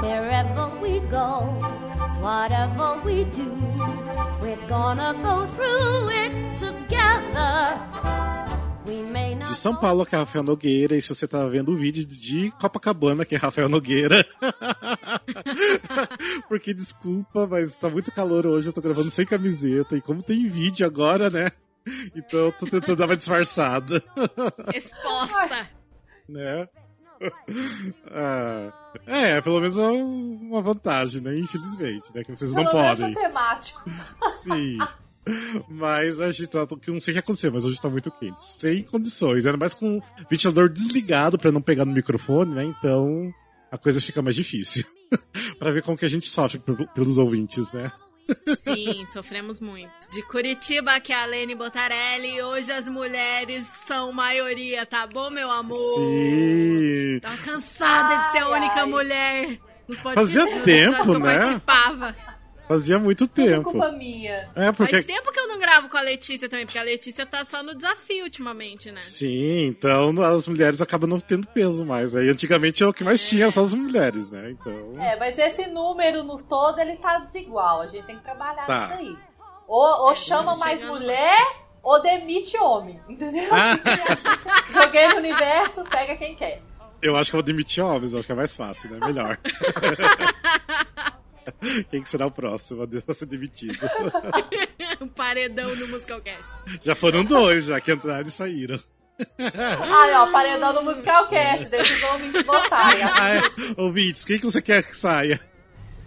Wherever we go, whatever we do, we're gonna go through it together. De São Paulo, que é Rafael Nogueira, e se você tá vendo o vídeo de Copacabana, que é Rafael Nogueira. Porque desculpa, mas tá muito calor hoje, eu tô gravando sem camiseta, e como tem vídeo agora, né? Então eu tô tentando dar uma disfarçada. Exposta! Né? Ah, é, pelo menos é uma vantagem, né? Infelizmente, né? Que vocês não Pelo menos podem. é temático. Sim. Mas a gente tá. Que não sei o que aconteceu, mas hoje tá muito quente. Sem condições. Ainda mais com o ventilador desligado pra não pegar no microfone, né? Então a coisa fica mais difícil. pra ver como que a gente sofre pel- pelos ouvintes, né? Sim, sofremos muito. De Curitiba, que é a Lene Botarelli, hoje as mulheres são maioria, tá bom, meu amor? Sim. Tava cansada de ser a Ai, única ai. mulher nos Fazia podcasts tempo, que eu né? participava. Fazia muito Tudo tempo. culpa minha. É, porque. Faz tempo que eu não gravo com a Letícia também, porque a Letícia tá só no desafio ultimamente, né? Sim, então as mulheres acabam não tendo peso mais. Aí antigamente é o que mais tinha, só as mulheres, né? Então. É, mas esse número no todo, ele tá desigual. A gente tem que trabalhar Tá. nisso aí. Ou, ou É, chama mais mulher, ou demite homem. Entendeu? Joguei no universo, pega quem quer. Eu acho que eu vou demitir homens, eu acho que é mais fácil, né? Melhor. Quem que será o próximo a ser demitido? um paredão no Musicalcast. Já foram dois, já que entraram e saíram. Ai, ó, paredão no Musical Cast, deixa os homens votarem. Ah, é. Ouvintes, quem que você quer que saia?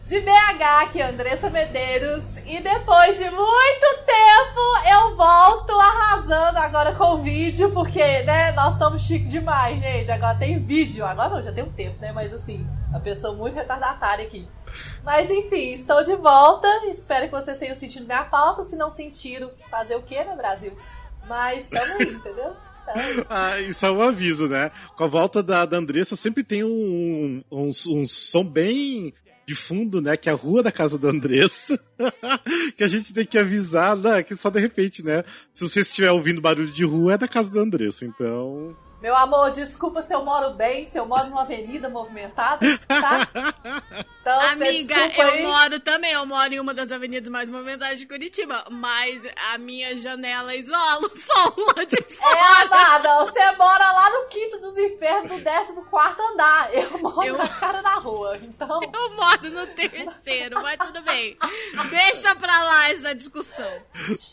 De BH, que é Andressa Medeiros. E depois de muito tempo, eu volto arrasando agora com o vídeo, porque, né, nós estamos chique demais, gente. Agora tem vídeo. Agora não, já tem um tempo, né? Mas assim, a pessoa muito retardatária aqui. Mas enfim, estou de volta. Espero que vocês tenham sentido minha falta. Se não sentiram, fazer o quê, né, Brasil? Mas estamos aí, entendeu? Ah, isso é um aviso, né? Com a volta da, da Andressa sempre tem um, um, um som bem de fundo, né? Que é a rua da casa da Andressa. que a gente tem que avisar, né? Que só de repente, né? Se você estiver ouvindo barulho de rua, é da casa da Andressa. Então. Meu amor, desculpa se eu moro bem, se eu moro numa avenida movimentada, tá? Então, Amiga, eu aí. moro também, eu moro em uma das avenidas mais movimentadas de Curitiba, mas a minha janela isola o som lá de É, fora. amada, você mora lá no quinto dos infernos, do décimo quarto andar. Eu moro Eu- na cara da rua, então... Eu moro no terceiro, mas tudo bem. Deixa pra lá essa discussão.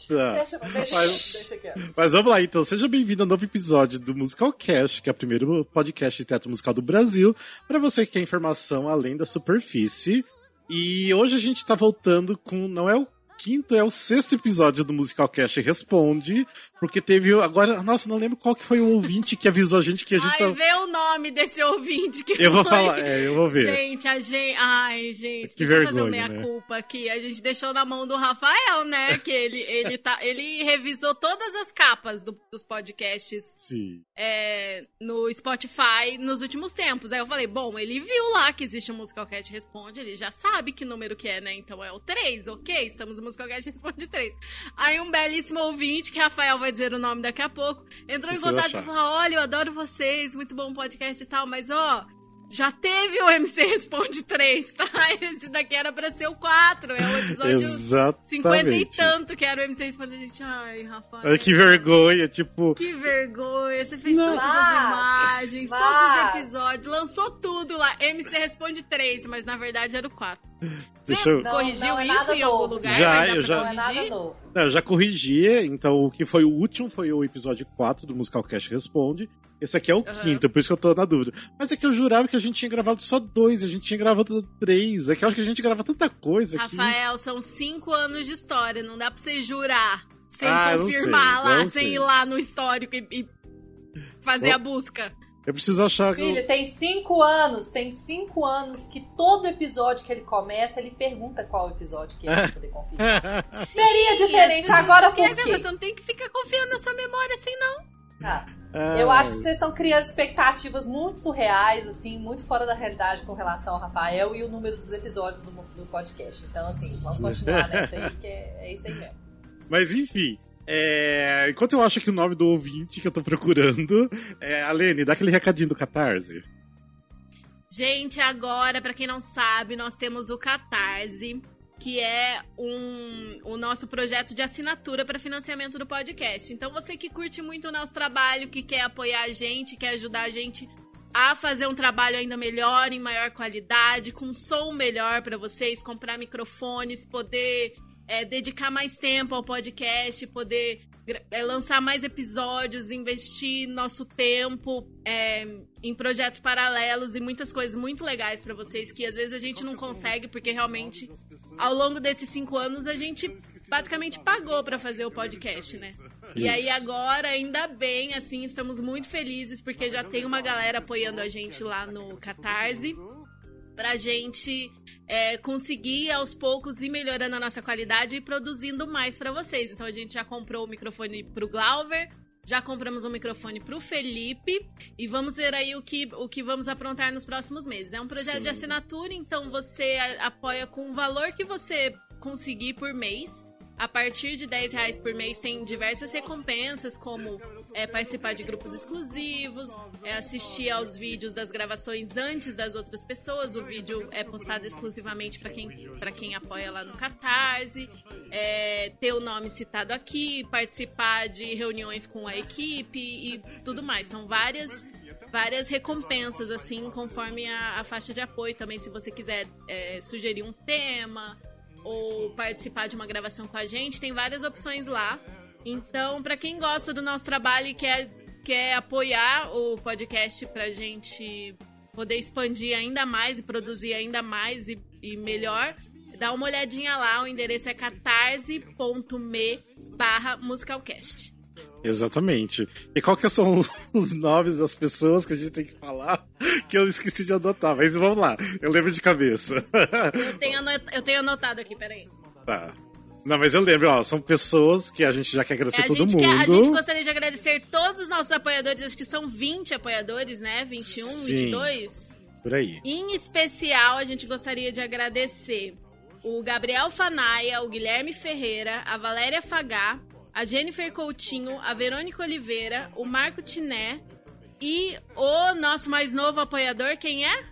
Tá. Deixa, deixa, Mas- deixa aqui. Mas vamos lá, então. Seja bem-vindo ao novo episódio do Musical Cast, que é o primeiro podcast de teatro musical do Brasil, para você que quer informação além da superfície. E hoje a gente tá voltando com. Não é o quinto, é o sexto episódio do Musical Cast Responde, porque teve. Agora, nossa, não lembro qual que foi o ouvinte que avisou a gente que a gente Ai, tá. vê o nome desse ouvinte que Eu vou foi. falar, é, eu vou ver. Gente, a gente. Ai, gente, Que fazer vergonha, a minha né? culpa aqui. A gente deixou na mão do Rafael, né? Que ele, ele, tá, ele revisou todas as capas do- dos podcasts Sim. é, no Spotify nos últimos tempos. Aí eu falei, bom, ele viu lá que existe o Musicalcast Responde, ele já sabe que número que é, né? Então é o 3, ok? Estamos no Musicalcast Responde 3. Aí um belíssimo ouvinte, que Rafael vai dizer o nome daqui a pouco, entrou em contato e falou, olha, eu adoro vocês, muito bom podcast e tal, mas ó... Já teve o MC Responde 3, tá? Esse daqui era pra ser o 4, é o episódio 50 e tanto que era o MC Responde. A gente, ai, Rafael. Que vergonha, tipo. Que vergonha, você fez Não. todas as imagens, todos os episódios, lançou tudo lá. MC responde 3, mas na verdade era o 4. Deixa eu. Não, corrigiu não é isso em algum lugar? Já, eu já- Não é nada corrigir? novo. Não, eu já corrigi, então o que foi o último foi o episódio 4 do Musical Cast Responde. Esse aqui é o Aham. quinto, por isso que eu tô na dúvida. Mas é que eu jurava que a gente tinha gravado só dois, a gente tinha gravado três. É que eu acho que a gente grava tanta coisa aqui. Rafael, são 5 anos de história, não dá pra você jurar sem Ah, confirmar sei, lá, sem sei. ir lá no histórico e, e fazer Bom, a busca. Eu preciso achar que. eu- Filho, tem cinco anos, tem cinco anos que todo episódio que ele começa, ele pergunta qual episódio que é pra poder conferir. Seria diferente agora por quê? você não tem que ficar confiando na sua memória assim, não. Ah, Ah, eu acho que vocês estão criando expectativas muito surreais, assim, muito fora da realidade com relação ao Rafael e o número dos episódios do, do podcast. Então, assim, vamos continuar nessa aí, que é, é isso aí mesmo. Mas enfim. É, enquanto eu acho que o nome do ouvinte que eu tô procurando é Alene, dá aquele recadinho do Catarse. Gente, agora, pra quem não sabe, nós temos o Catarse, que é um, o nosso projeto de assinatura para financiamento do podcast. Então, você que curte muito o nosso trabalho, que quer apoiar a gente, quer ajudar a gente a fazer um trabalho ainda melhor, em maior qualidade, com som melhor para vocês, comprar microfones, poder é, dedicar mais tempo ao podcast, poder é, lançar mais episódios, investir nosso tempo é, em projetos paralelos e muitas coisas muito legais para vocês que às vezes a gente não consegue porque realmente ao longo desses cinco anos a gente basicamente pagou para fazer o podcast, né? E aí agora, ainda bem, assim, estamos muito felizes porque já tem uma galera apoiando a gente lá no Catarse pra gente é, conseguir aos poucos ir melhorando a nossa qualidade e produzindo mais para vocês. Então a gente já comprou o microfone pro Glauber, já compramos um microfone pro Felipe e vamos ver aí o que, o que vamos aprontar nos próximos meses. É um projeto Sim. de assinatura, então você apoia com o valor que você conseguir por mês. A partir de 10 reais por mês tem diversas recompensas, como é, participar de grupos exclusivos, é, assistir aos vídeos das gravações antes das outras pessoas. O vídeo é postado exclusivamente para quem, quem apoia lá no Catarse, é, ter o nome citado aqui, participar de reuniões com a equipe e tudo mais. São várias várias recompensas, assim, conforme a, a, faixa de apoio também, se você quiser é, sugerir um tema, ou participar de uma gravação com a gente, tem várias opções lá. Então, para quem gosta do nosso trabalho e quer, quer apoiar o podcast pra gente poder expandir ainda mais e produzir ainda mais e, e melhor, dá uma olhadinha lá, o endereço é catarse.me barra musicalcast. Exatamente. E qual que são os nomes das pessoas que a gente tem que falar que eu esqueci de anotar? Mas vamos lá, eu lembro de cabeça. Eu tenho, anot eu tenho anotado aqui, peraí. Tá. Não, mas eu lembro, ó, são pessoas que a gente já quer agradecer é, todo mundo. Quer, a gente gostaria de agradecer todos os nossos apoiadores, acho que são 20 apoiadores, né? 21, Sim, 22. Por aí. Em especial, a gente gostaria de agradecer o Gabriel Fanaia, o Guilherme Ferreira, a Valéria Fagá, a Jennifer Coutinho, a Verônica Oliveira, o Marco Tiné e o nosso mais novo apoiador, quem é?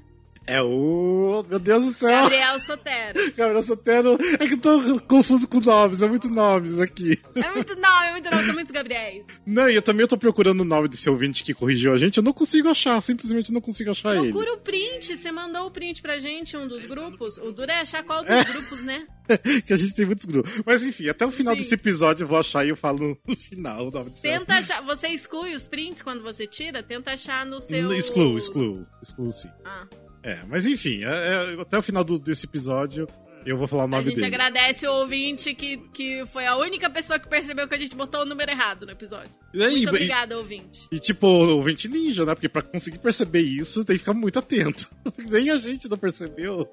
É o. Meu Deus do céu! Gabriel Sotero. Gabriel Sotero. É que eu tô confuso com nomes, é muito nomes aqui. É muito nome, é muito nome, são muitos Gabriéis. Não, e eu também tô procurando o nome desse ouvinte que corrigiu a gente, eu não consigo achar, simplesmente não consigo achar Procura ele. Procura o print, você mandou o print pra gente, um dos grupos. O duro é achar qual dos é. grupos, né? que a gente tem muitos grupos. Mas enfim, até o final Sim. desse episódio eu vou achar e eu falo no final o nome Tenta achar. Você exclui os prints quando você tira? Tenta achar no seu. Excluo, excluo. Excluo sim. Ah. É, mas enfim, é, é, até o final do, desse episódio eu vou falar o nome dele. A gente dele. agradece o ouvinte que, que foi a única pessoa que percebeu que a gente botou o número errado no episódio. E aí, muito obrigada, ouvinte. E tipo, ouvinte ninja, né? Porque pra conseguir perceber isso, tem que ficar muito atento. Nem a gente não percebeu.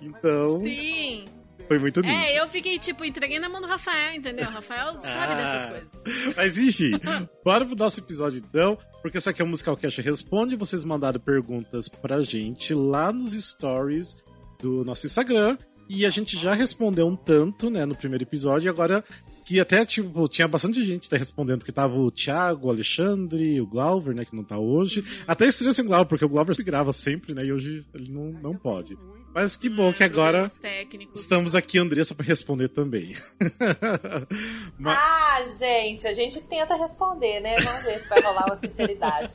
Então. Sim. Foi muito lindo. É, eu fiquei, tipo, entreguei na mão do Rafael, entendeu? O Rafael sabe ah, dessas coisas. Mas enfim, bora pro nosso episódio então, porque essa aqui é o Musical Cash Responde. Vocês mandaram perguntas pra gente lá nos stories do nosso Instagram. E a gente já respondeu um tanto, né, no primeiro episódio, e agora que até, tipo, tinha bastante gente tá respondendo, porque tava o Thiago, o Alexandre, o Glauber, né, que não tá hoje. Até estranho sem o Glauber, porque o Glauber grava sempre, né, e hoje ele não, não pode. Mas que bom que agora estamos aqui, Andressa, para responder também. Mas... Ah, gente, a gente tenta responder, né? Vamos ver se vai rolar uma sinceridade.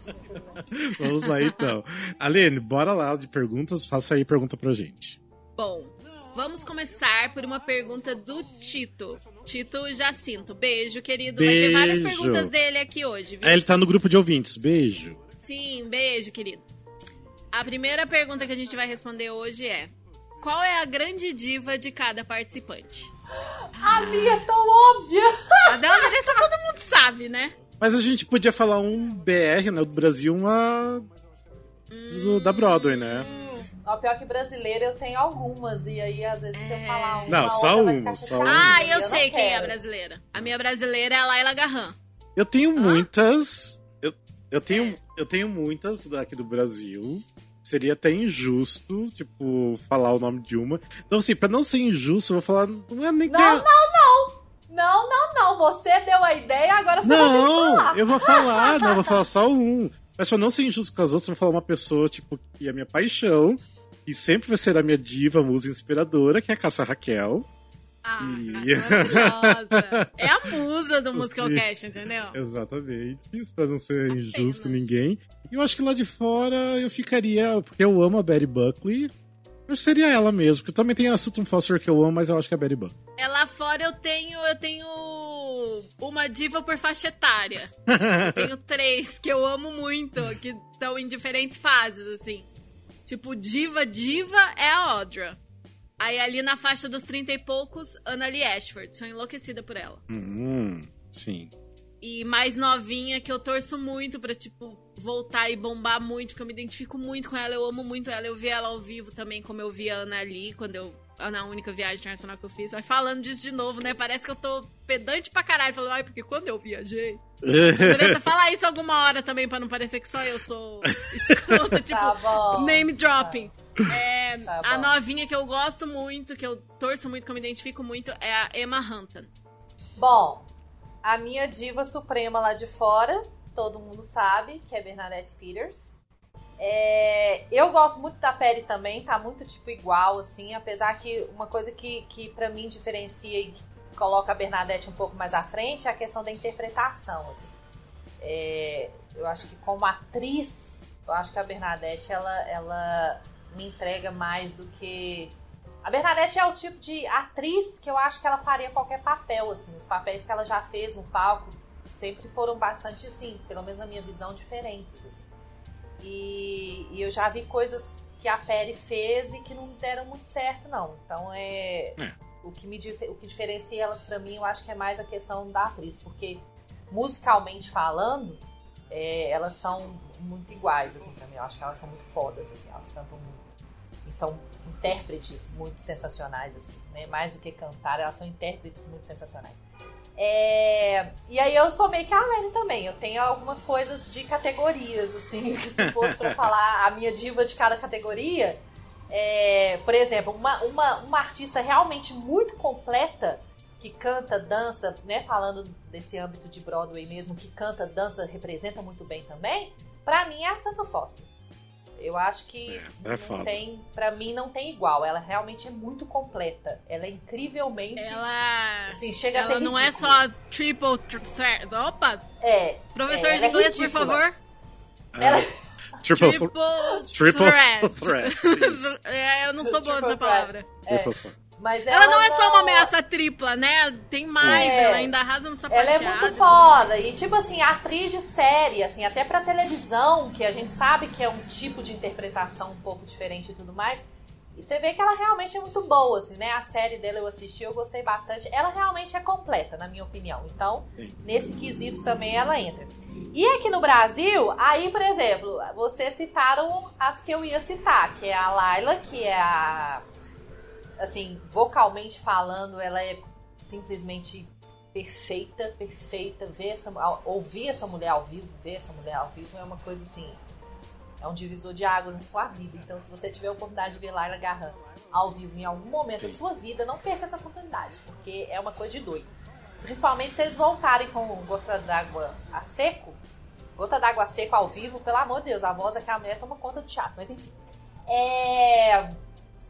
Vamos lá, então. Alene, bora lá de perguntas. Faça aí pergunta pra gente. Bom, vamos começar por uma pergunta do Tito. Tito Jacinto. Beijo, querido. Beijo. Vai ter várias perguntas dele aqui hoje, viu? É, ele tá no grupo de ouvintes. Beijo. Sim, beijo, querido. A primeira pergunta que a gente vai responder hoje é: Qual é a grande diva de cada participante? A minha é tão óbvia! A da Andressa todo mundo sabe, né? Mas a gente podia falar um BR, né? Do Brasil, uma. Hum... da Broadway, né? O pior que brasileira eu tenho algumas, e aí às vezes é... se eu falar uma. Não, só uma. Só uma. Ah, eu, eu sei quem é a brasileira. A minha brasileira é a Laila Garran. Eu tenho muitas. Eu, tenho, é. eu tenho muitas daqui do Brasil seria até injusto, tipo, falar o nome de uma. Então, assim, pra não ser injusto, eu vou falar. Não é nem Não, não, não! Não, não, não. Você deu a ideia, agora você vai ter que Não, falar. eu vou falar, não, eu vou falar só um. Mas pra não ser injusto com as outras, eu vou falar uma pessoa, tipo, que é minha paixão, e sempre vai ser a minha diva, musa inspiradora, que é a Cássia Raquel. Ah, E- maravilhosa. É a musa do Sim. Musicalcast, entendeu? Exatamente. Isso pra não ser injusto com ninguém. E eu acho que lá de fora eu ficaria. Porque eu amo a Betty Buckley. Eu seria ela mesmo. Porque também tem a Sutton Foster que eu amo, mas eu acho que é a Betty Buckley. É lá fora eu tenho, eu tenho uma diva por faixa etária. Eu tenho três que eu amo muito, que estão em diferentes fases, assim. Tipo, diva, diva é a Audra. Aí ali na faixa dos 30 e poucos, Annalie Ashford. Sou enlouquecida por ela. Hum, sim. E mais novinha, que eu torço muito pra, tipo, voltar e bombar muito, porque eu me identifico muito com ela, eu amo muito ela. Eu vi ela ao vivo também, como eu vi a Ana ali, quando eu. Na única viagem internacional que eu fiz. Mas falando disso de novo, né? Parece que eu tô pedante pra caralho. Falando, ai, porque quando eu viajei. Beleza, falar isso alguma hora também, pra não parecer que só eu sou escrota, tipo, Tá bom. name dropping. É, Tá a novinha que eu gosto muito, que eu torço muito, que eu me identifico muito, é a Emma Hunton. Bom, a minha diva suprema lá de fora, todo mundo sabe, que é Bernadette Peters. É, eu gosto muito da Perry também, tá muito tipo igual, assim, apesar que uma coisa que, que para mim diferencia e que coloca a Bernadette um pouco mais à frente é a questão da interpretação, assim. É, eu acho que como atriz, eu acho que a Bernadette, ela, ela me entrega mais do que a Bernadette é o tipo de atriz que eu acho que ela faria qualquer papel, assim. Os papéis que ela já fez no palco sempre foram bastante, assim, pelo menos na minha visão, diferentes, assim. E, e eu já vi coisas que a Perry fez e que não deram muito certo, não. Então é. É. O, que me, o que diferencia elas pra mim, eu acho que é mais a questão da atriz, porque musicalmente falando, é, elas são muito iguais, assim, pra mim. Eu acho que elas são muito fodas, assim, elas cantam muito. São intérpretes muito sensacionais, assim, né? Mais do que cantar, elas são intérpretes muito sensacionais. É, E aí eu sou meio que a Lene também. Eu tenho algumas coisas de categorias, assim, que se fosse pra falar a minha diva de cada categoria. é, Por exemplo, uma, uma, uma artista realmente muito completa que canta, dança, né? Falando desse âmbito de Broadway mesmo, que canta, dança, representa muito bem também. Pra mim é a Santa Foster. Eu acho que É, é tem, para mim não tem igual. Ela realmente é muito completa. Ela é incrivelmente, Ela. assim, chega a Ela ser não é ridícula. só triple tr- threat. Opa! É. Professor é, de é inglês, por ridícula. favor. Ela... Triple, Triple, triple threat. threat. é, eu não sou boa nessa palavra. É, Triple threat. Mas Ela, ela, não é só uma ameaça tripla, né? Tem mais, É. ela ainda arrasa no sapateado. Ela é muito foda. E, tipo assim, atriz de série, assim, até pra televisão, que a gente sabe que é um tipo de interpretação um pouco diferente e tudo mais. E você vê que ela realmente é muito boa, assim, né? A série dela eu assisti, eu gostei bastante. Ela realmente é completa, na minha opinião. Então, nesse quesito também ela entra. E aqui no Brasil, aí, por exemplo, vocês citaram as que eu ia citar, que é a Laila, que é a. Assim, vocalmente falando, ela é simplesmente perfeita, perfeita. Ver essa, ouvir essa mulher ao vivo, ver essa mulher ao vivo é uma coisa assim. É um divisor de águas na sua vida. Então, se você tiver a oportunidade de ver Laila Garran ao vivo em algum momento da Sim. sua vida, não perca essa oportunidade, porque é uma coisa de doido. Principalmente se eles voltarem com Gota d'Água a Seco. Gota d'Água a Seco ao vivo, pelo amor de Deus, a voz daquela mulher toma conta do teatro, mas enfim. É.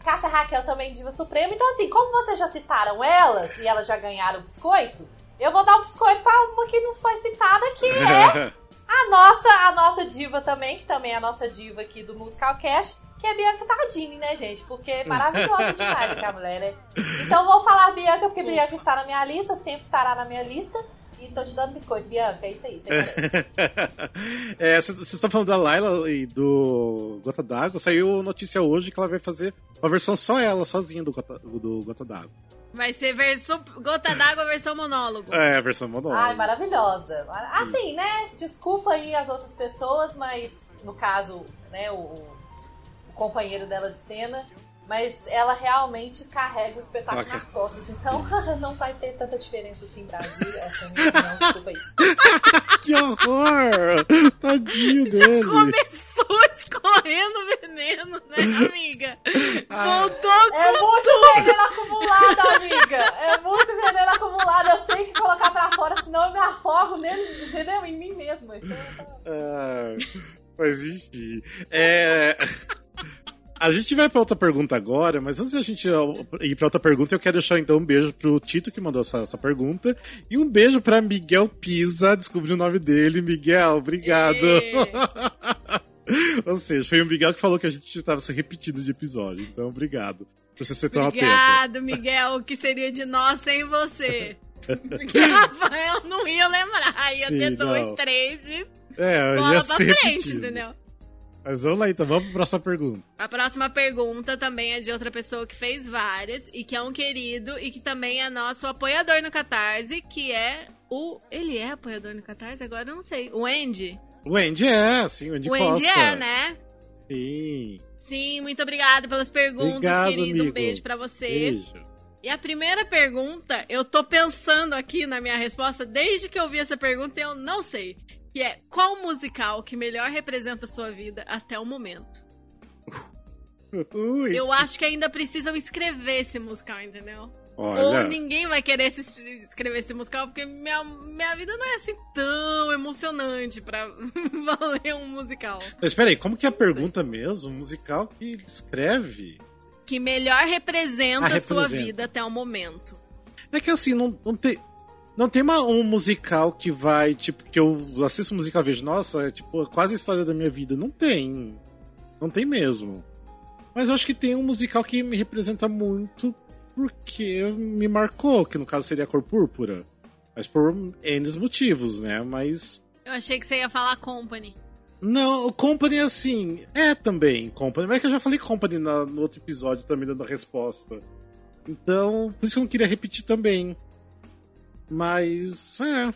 Cássia Raquel também diva suprema. Então, assim, como vocês já citaram elas e elas já ganharam o biscoito, eu vou dar o biscoito pra uma que não foi citada, que é a nossa, a nossa diva também, que também é a nossa diva aqui do Musical Cash, que é Bianca Tardini, né, gente? Porque é maravilhosa demais aquela mulher, né? Então vou falar Bianca, porque Bianca está na minha lista, sempre estará na minha lista. E tô te dando biscoito, Bianca, é isso aí. É, Vocês estão falando da Laila e do Gota d'Água. Saiu notícia hoje que ela vai fazer uma versão só ela, sozinha do Gota, do Gota d'Água. Vai ser versão, gota d'água versão monólogo. É, a versão monóloga. Ai, maravilhosa. Assim, né? Desculpa aí as outras pessoas, mas no caso, né, o, o companheiro dela de cena, mas ela realmente carrega o espetáculo okay. nas costas. Então não vai ter tanta diferença assim, Brasil. Essa é a minha opinião, desculpa aí. Que horror! Tadinho Já dele. começou escorrendo veneno, né, amiga? Ah. Voltou é com muito veneno acumulado, amiga. É muito veneno acumulado. Eu tenho que colocar pra fora, senão eu me afogo nele, entendeu? Em mim mesmo. Então, ah, mas enfim. É. A gente vai para outra pergunta agora, mas antes da gente ir para outra pergunta, eu quero deixar então um beijo pro Tito que mandou essa, essa pergunta e um beijo para Miguel Pisa, descobri o nome dele. Miguel, obrigado. Ou seja, foi o Miguel que falou que a gente estava se repetindo de episódio, então obrigado por você ser tão Obrigado, atento. Miguel, o que seria de nós sem você? Porque Rafael não ia lembrar, ia Sim, ter dois, não. três e é, bola pra frente, entendeu? Mas vamos lá então, vamos pra próxima pergunta. A próxima pergunta também é de outra pessoa que fez várias e que é um querido e que também é nosso apoiador no Catarse, que é o. Ele é apoiador no Catarse? Agora eu não sei. O Andy? O Andy é, sim, o Andy O Andy Costa. é, né? Sim. Sim, muito obrigada pelas perguntas, Obrigado, querido. Amigo. Um beijo pra você. Beijo. E a primeira pergunta, eu tô pensando aqui na minha resposta, desde que eu vi essa pergunta, eu não sei que é qual musical que melhor representa a sua vida até o momento? Ui. Eu acho que ainda precisam escrever esse musical, entendeu? Olha. Ou ninguém vai querer escrever esse musical, porque minha, minha vida não é assim tão emocionante pra valer um musical. Mas peraí, como que é a pergunta mesmo? Um musical que descreve? Que melhor representa ah, a sua vida até o momento. É que assim, não, não tem. Não tem uma, um musical que vai, tipo, que eu assisto musical e vejo, nossa, é tipo quase a história da minha vida. Não tem. Não tem mesmo. Mas eu acho que tem um musical que me representa muito porque me marcou, que no caso seria a Cor Púrpura. Mas por N motivos, né? Mas. Eu achei que você ia falar Company. Não, o Company, assim, é também Company. Mas é que eu já falei Company na, no outro episódio também dando a resposta. Então, por isso eu não queria repetir também. Mas, é.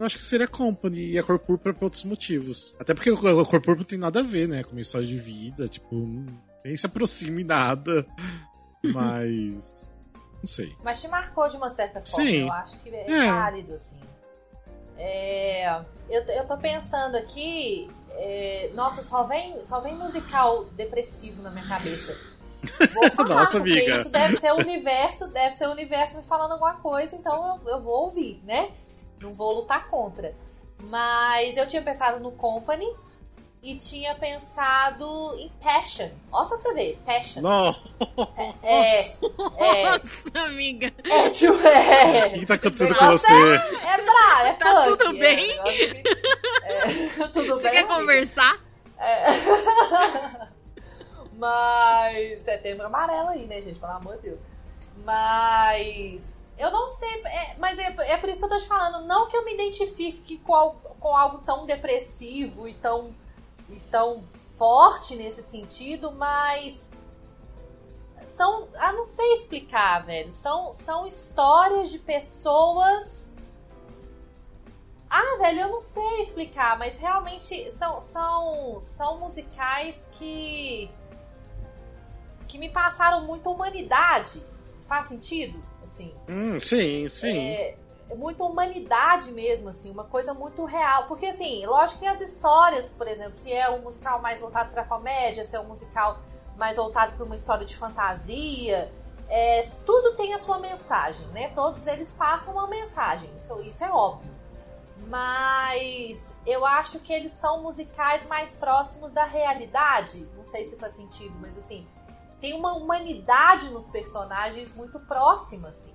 Eu acho que seria Company e a Cor Púrpura por outros motivos. Até porque a Cor Púrpura não tem nada a ver, né? Com a história de vida. Tipo, nem se aproxima em nada. Mas. Não sei. Mas te marcou de uma certa forma. Sim. Eu acho que é, é. válido, assim. É, eu, eu tô pensando aqui. É, nossa, só vem, só vem musical depressivo na minha cabeça. Vou falar, Nossa, porque amiga. isso deve ser o universo, deve ser o universo me falando alguma coisa, então eu, eu vou ouvir, né? Não vou lutar contra. Mas eu tinha pensado no Company e tinha pensado em Passion. Olha só pra você ver, Passion. Não. É, é, Nossa, amiga. É, tipo, é. O que tá acontecendo com você? É, é bravo, é Tá punk, tudo é, bem? é, tudo Você bem. quer amiga? conversar? É. Mas. Setembro amarelo aí, né, gente? Pelo amor de Deus. Mas. Eu não sei. é- mas é, é por isso que eu tô te falando. Não que eu me identifique com, com algo tão depressivo e tão, e tão forte nesse sentido, mas. São. Ah, não sei explicar, velho. São, são histórias de pessoas. Ah, velho, eu não sei explicar, mas realmente são, são, são musicais que. Que me passaram muita humanidade. Faz sentido? Assim. Hum, sim, sim. É, é muita humanidade mesmo, assim, uma coisa muito real. Porque, assim, lógico que as histórias, por exemplo, se é um musical mais voltado pra comédia, se é um musical mais voltado para uma história de fantasia, é, tudo tem a sua mensagem, né? Todos eles passam uma mensagem, isso, isso é óbvio. Mas eu acho que eles são musicais mais próximos da realidade. Não sei se faz sentido, mas assim, tem uma humanidade nos personagens muito próxima, assim.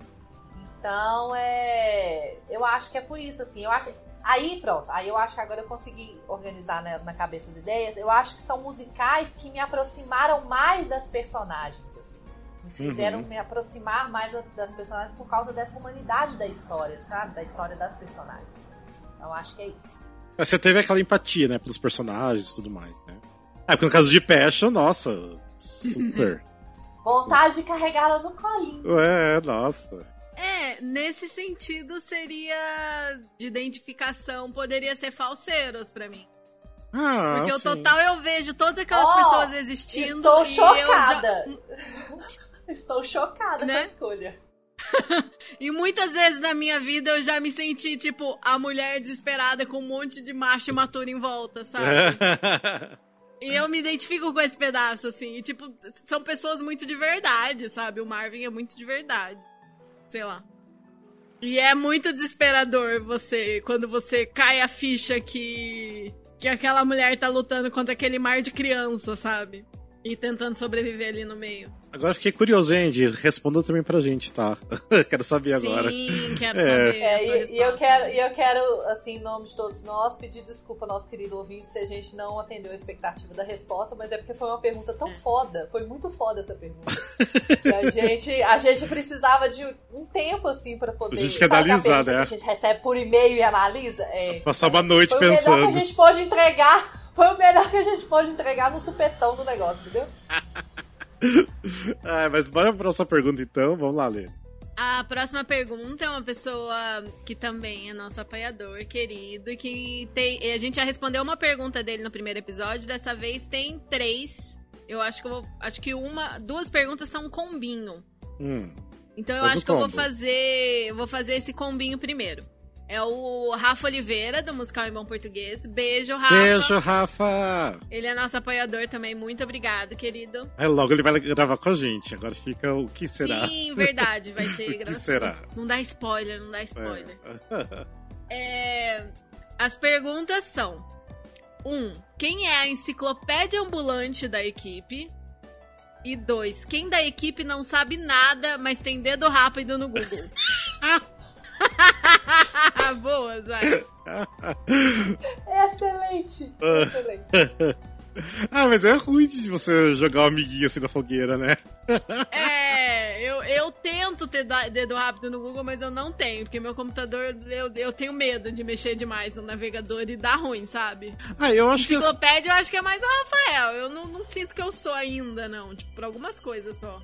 Então, é. Eu acho que é por isso, assim. Eu acho. Aí, pronto. Aí eu acho que agora eu consegui organizar na, na cabeça as ideias. Eu acho que são musicais que me aproximaram mais das personagens, assim. Me fizeram Uhum. me aproximar mais das personagens por causa dessa humanidade da história, sabe? Da história das personagens. Então, eu acho que é isso. Você teve aquela empatia, né, pelos personagens e tudo mais, né? É, porque no caso de Passion, nossa, super. Vontade de carregá-la no colinho. é, nossa. É, nesse sentido seria de identificação, poderia ser falseiros pra mim. Ah, Porque o sim. total eu vejo todas aquelas Ó, pessoas existindo Estou e chocada. eu Estou chocada Né? com a escolha. já... E muitas vezes na minha vida eu já me senti tipo a mulher desesperada com um monte de macho imaturo em volta, sabe? E eu me identifico com esse pedaço assim, e, tipo, são pessoas muito de verdade, sabe? O Marvin é muito de verdade. Sei lá. E é muito desesperador você, quando você cai a ficha que, que aquela mulher tá lutando contra aquele mar de criança, sabe? E tentando sobreviver ali no meio. Agora fiquei curioso, hein, Andy? Responda também pra gente, tá? quero saber agora. Sim, quero É. saber. a É, e, e eu quero, e eu quero, assim, em nome de todos nós, pedir desculpa ao nosso querido ouvinte se a gente não atendeu a expectativa da resposta, mas é porque foi uma pergunta tão foda, foi muito foda essa pergunta. a gente, a gente precisava de um tempo, assim, pra poder... A gente quer analisar, né? A gente recebe por e-mail e analisa? É. Passar uma noite Foi o melhor pensando. que a gente pôde entregar, foi o melhor que a gente pôde entregar no supetão do negócio, entendeu? Ah, mas bora pra próxima pergunta então. Vamos lá, Lê. A próxima pergunta é uma pessoa que também é nosso apoiador, querido, e que tem. A gente já respondeu uma pergunta dele no primeiro episódio, dessa vez tem três. Eu acho que eu vou. Acho que uma. Duas perguntas são um combinho. Hum. Então eu acho que eu vou combo. fazer. eu Vou fazer esse combinho primeiro. É o Rafa Oliveira, do Musical em Bom Português. Beijo, Rafa. Beijo, Rafa! Ele é nosso apoiador também. Muito obrigado, querido. É, logo ele vai gravar com a gente. Agora fica o que será. Sim, verdade. Vai ter O que gravação. será? Não dá spoiler, não dá spoiler. É. É, as perguntas são: 1. Um, quem é a enciclopédia ambulante da equipe? E 2. Quem da equipe não sabe nada, mas tem dedo rápido no Google? Boas, vai. Excelente! Excelente. ah, mas é ruim de você jogar o amiguinho assim na fogueira, né? É, eu, eu tento ter dedo rápido no Google, mas eu não tenho, porque meu computador, eu, eu tenho medo de mexer demais no navegador e dar ruim, sabe? Ah, eu acho que. Enciclopédia eu acho que é mais o Rafael. Eu não, não sinto que eu sou ainda, não. Tipo, por algumas coisas só.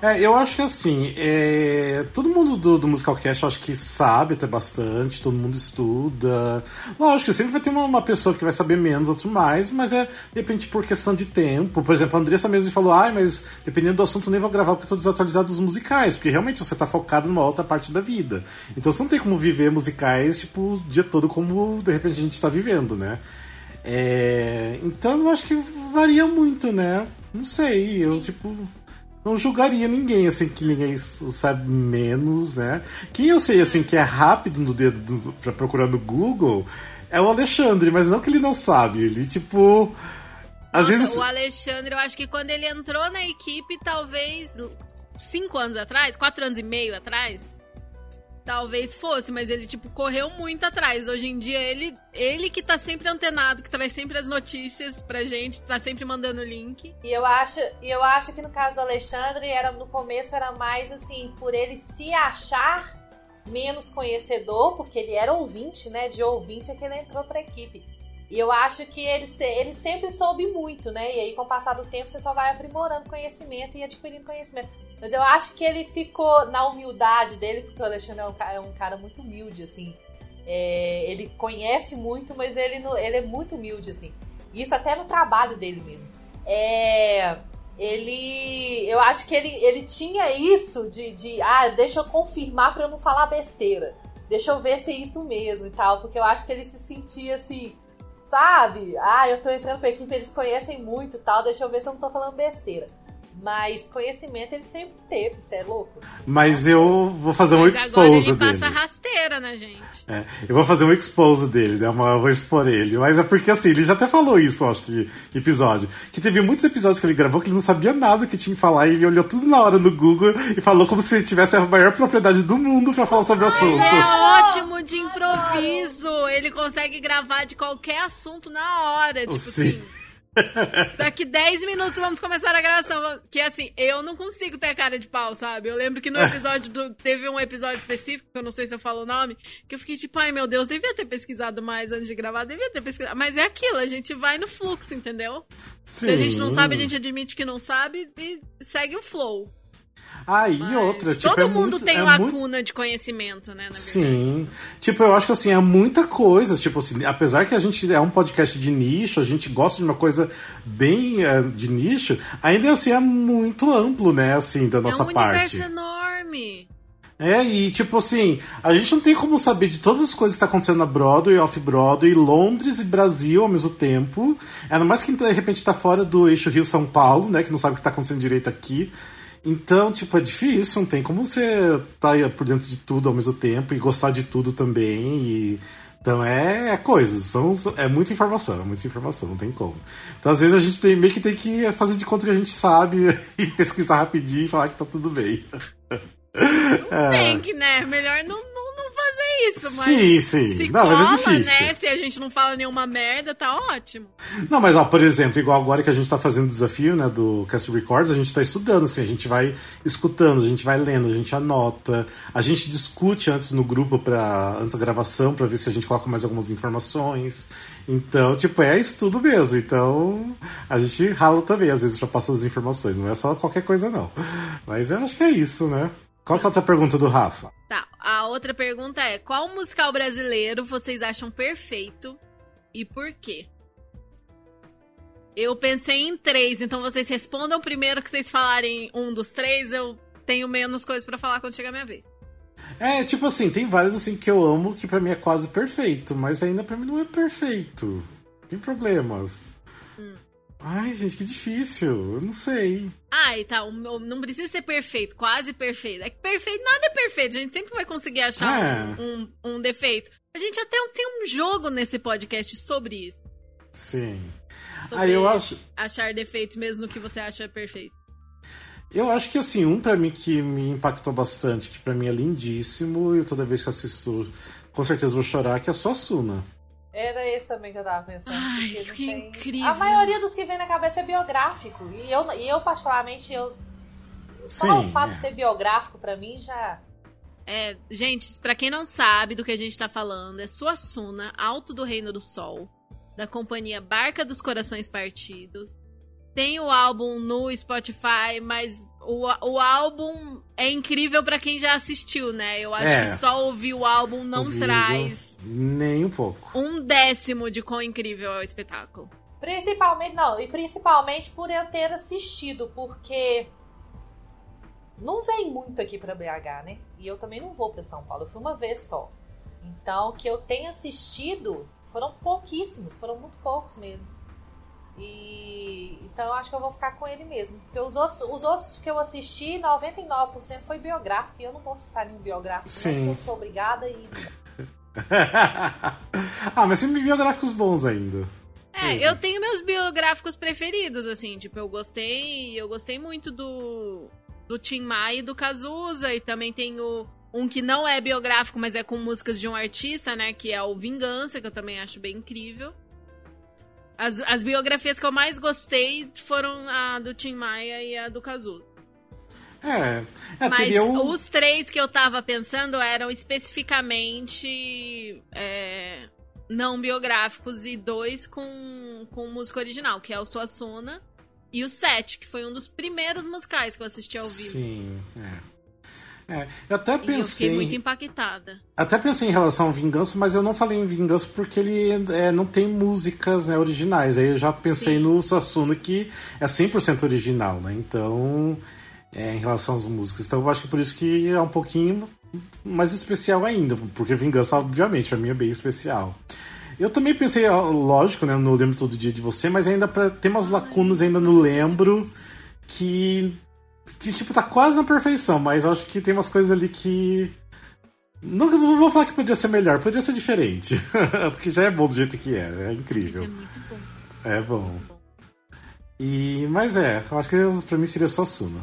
É, eu acho que assim, é, todo mundo do, do Musicalcast acho que sabe até bastante, todo mundo estuda. Lógico, sempre vai ter uma, uma pessoa que vai saber menos, outro mais, mas é, de repente, por questão de tempo. Por exemplo, a Andressa mesmo falou, ai, mas dependendo do assunto, eu nem vou gravar porque eu tô desatualizado dos musicais, porque realmente você tá focado numa outra parte da vida. Então você não tem como viver musicais, tipo, o dia todo como de repente a gente tá vivendo, né? É, então eu acho que varia muito, né? Não sei, eu tipo não julgaria ninguém, assim, que ninguém sabe menos, né? Quem eu sei, assim, que é rápido no dedo do, pra procurar no Google é o Alexandre, mas não que ele não sabe. Ele, tipo. Às Nossa, vezes. o Alexandre, eu acho que quando ele entrou na equipe, talvez cinco anos atrás, quatro anos e meio atrás, talvez fosse, mas ele, tipo, correu muito atrás. Hoje em dia, ele, ele que tá sempre antenado, que traz sempre as notícias pra gente, tá sempre mandando link. E eu acho, e eu acho que no caso do Alexandre, era, no começo era mais assim, por ele se achar menos conhecedor, porque ele era ouvinte, né? De ouvinte é que ele entrou pra equipe. E eu acho que ele, ele sempre soube muito, né? E aí, com o passar do tempo, você só vai aprimorando conhecimento e adquirindo conhecimento. Mas eu acho que ele ficou na humildade dele, porque o Alexandre é um, é um cara muito humilde, assim. É, ele conhece muito, mas ele, ele é muito humilde, assim. Isso até no trabalho dele mesmo. É, ele. Eu acho que ele, ele tinha isso de, de. Ah, deixa eu confirmar pra eu não falar besteira. Deixa eu ver se é isso mesmo e tal. Porque eu acho que ele se sentia assim. Sabe? Ah, eu tô entrando pra equipe, eles conhecem muito e tal. Deixa eu ver se eu não tô falando besteira. Mas conhecimento ele sempre teve, você é louco? Mas eu vou fazer um Mas expose ele dele. passa rasteira na gente. É, eu vou fazer um expose dele, né? Uma, eu vou expor ele. Mas é porque assim, ele já até falou isso, eu acho que episódio. Que teve muitos episódios que ele gravou que ele não sabia nada que tinha que falar e ele olhou tudo na hora no Google e falou como se ele tivesse a maior propriedade do mundo pra falar sobre o assunto. Ele é ótimo de improviso. Ele consegue gravar de qualquer assunto na hora. Tipo Sim. assim. Daqui 10 minutos vamos começar a gravação. Que assim, eu não consigo ter cara de pau, sabe? Eu lembro que no episódio do. Teve um episódio específico, que eu não sei se eu falo o nome, que eu fiquei tipo, ai meu Deus, devia ter pesquisado mais antes de gravar, devia ter pesquisado. Mas é aquilo, a gente vai no fluxo, entendeu? Se a gente não Sim. sabe, a gente admite que não sabe e segue o flow. Ah, e Mas outra, tipo, Todo é mundo muito, tem é lacuna muito- de conhecimento, né? Sim. Tipo, eu acho que assim, é muita coisa. Tipo assim, apesar que a gente é um podcast de nicho, a gente gosta de uma coisa bem eh, de nicho, ainda assim é muito amplo, né, assim, da nossa é um parte. universo enorme. É, e tipo assim, a gente não tem como saber de todas as coisas que tá acontecendo na Broadway, off-Broadway, Londres e Brasil ao mesmo tempo. Ainda mais que de repente tá fora do eixo Rio-São Paulo, né, que não sabe o que tá acontecendo direito aqui. Então, tipo, é difícil, não tem como você estar tá por dentro de tudo ao mesmo tempo e gostar de tudo também. E... Então é, é coisas, são, é muita informação, é muita informação, não tem como. Então às vezes a gente tem, meio que tem que fazer de conta que a gente sabe e pesquisar rapidinho e falar que tá tudo bem. Não tem que, né? Melhor não, isso, mas. Sim, sim. Se não, cola, mas é difícil. né? Se a gente não fala nenhuma merda, tá ótimo. Não, mas ó, por exemplo, igual agora que a gente tá fazendo o desafio, né, do Cast Records, a gente tá estudando, assim, a gente vai escutando, a gente vai lendo, a gente anota, a gente discute antes no grupo para antes da gravação para ver se a gente coloca mais algumas informações. Então, tipo, é estudo mesmo. Então, a gente rala também, às vezes, pra passar as informações. Não é só qualquer coisa, não. Mas eu acho que é isso, né? Qual que é a outra pergunta do Rafa? Tá, a outra pergunta é: qual musical brasileiro vocês acham perfeito e por quê? Eu pensei em três, então vocês respondam primeiro que vocês falarem um dos três, eu tenho menos coisas para falar quando chegar a minha vez. É, tipo assim, tem vários assim que eu amo que para mim é quase perfeito, mas ainda para mim não é perfeito. Tem problemas. Ai, gente, que difícil. Eu não sei. E tá. Não precisa ser perfeito, quase perfeito. É que perfeito, nada é perfeito. A gente sempre vai conseguir achar é. um, um, um, defeito. A gente até tem um jogo nesse podcast sobre isso. Sim. Sobre ah, eu acho. Achar defeitos mesmo no que você acha perfeito. Eu acho que assim, um para mim que me impactou bastante, que para mim é lindíssimo, e toda vez que assisto, com certeza vou chorar, que é só a Suna. Era esse também que eu tava pensando. Ai, que tem... incrível. A maioria dos que vem na cabeça é biográfico. E eu, e eu particularmente, eu. Só Sim, o fato é. de ser biográfico, para mim, já. É, gente, para quem não sabe do que a gente tá falando, é Suassuna, Alto do Reino do Sol, da companhia Barca dos Corações Partidos. Tem o álbum no Spotify, mas o, o álbum é incrível para quem já assistiu, né? Eu acho é. que só ouvir o álbum não Ouvido, traz. Nem um pouco. Um décimo de quão incrível é o espetáculo. Principalmente, não, e principalmente por eu ter assistido, porque não vem muito aqui para BH, né? E eu também não vou para São Paulo, eu fui uma vez só. Então, que eu tenho assistido foram pouquíssimos, foram muito poucos mesmo. E então eu acho que eu vou ficar com ele mesmo. Porque os outros, os outros que eu assisti, 99% foi biográfico. E eu não vou citar nenhum biográfico, Sim. Né, eu sou obrigada e. ah, mas sempre biográficos bons ainda. É, eu tenho meus biográficos preferidos, assim, tipo, eu gostei. Eu gostei muito do. Do Tim Maia e do Cazuza. E também tenho um que não é biográfico, mas é com músicas de um artista, né? Que é o Vingança, que eu também acho bem incrível. As, as biografias que eu mais gostei foram a do Tim Maia e a do Cazuza. É, é Mas um... os três que eu tava pensando eram especificamente é, não biográficos e dois com, com música original, que é o Suassuna e o Sete, que foi um dos primeiros musicais que eu assisti ao vivo. Sim, é. É, eu até pensei. eu fiquei muito impactada. Até pensei em relação ao Vingança, mas eu não falei em Vingança porque ele é, não tem músicas né, originais. Aí eu já pensei Sim. no Sassuno que é 100% original, né? Então, é, em relação às músicas. Então eu acho que por isso que é um pouquinho mais especial ainda, porque Vingança, obviamente, pra mim é bem especial. Eu também pensei, lógico, né, no Lembro Todo Dia de Você, mas ainda para ter umas lacunas ainda no Lembro que que, tipo, tá quase na perfeição, mas eu acho que tem umas coisas ali que. Não, não vou falar que poderia ser melhor, poderia ser diferente. Porque já é bom do jeito que é, é incrível. É muito bom. É bom. E, mas é, eu acho que pra mim seria só Suna.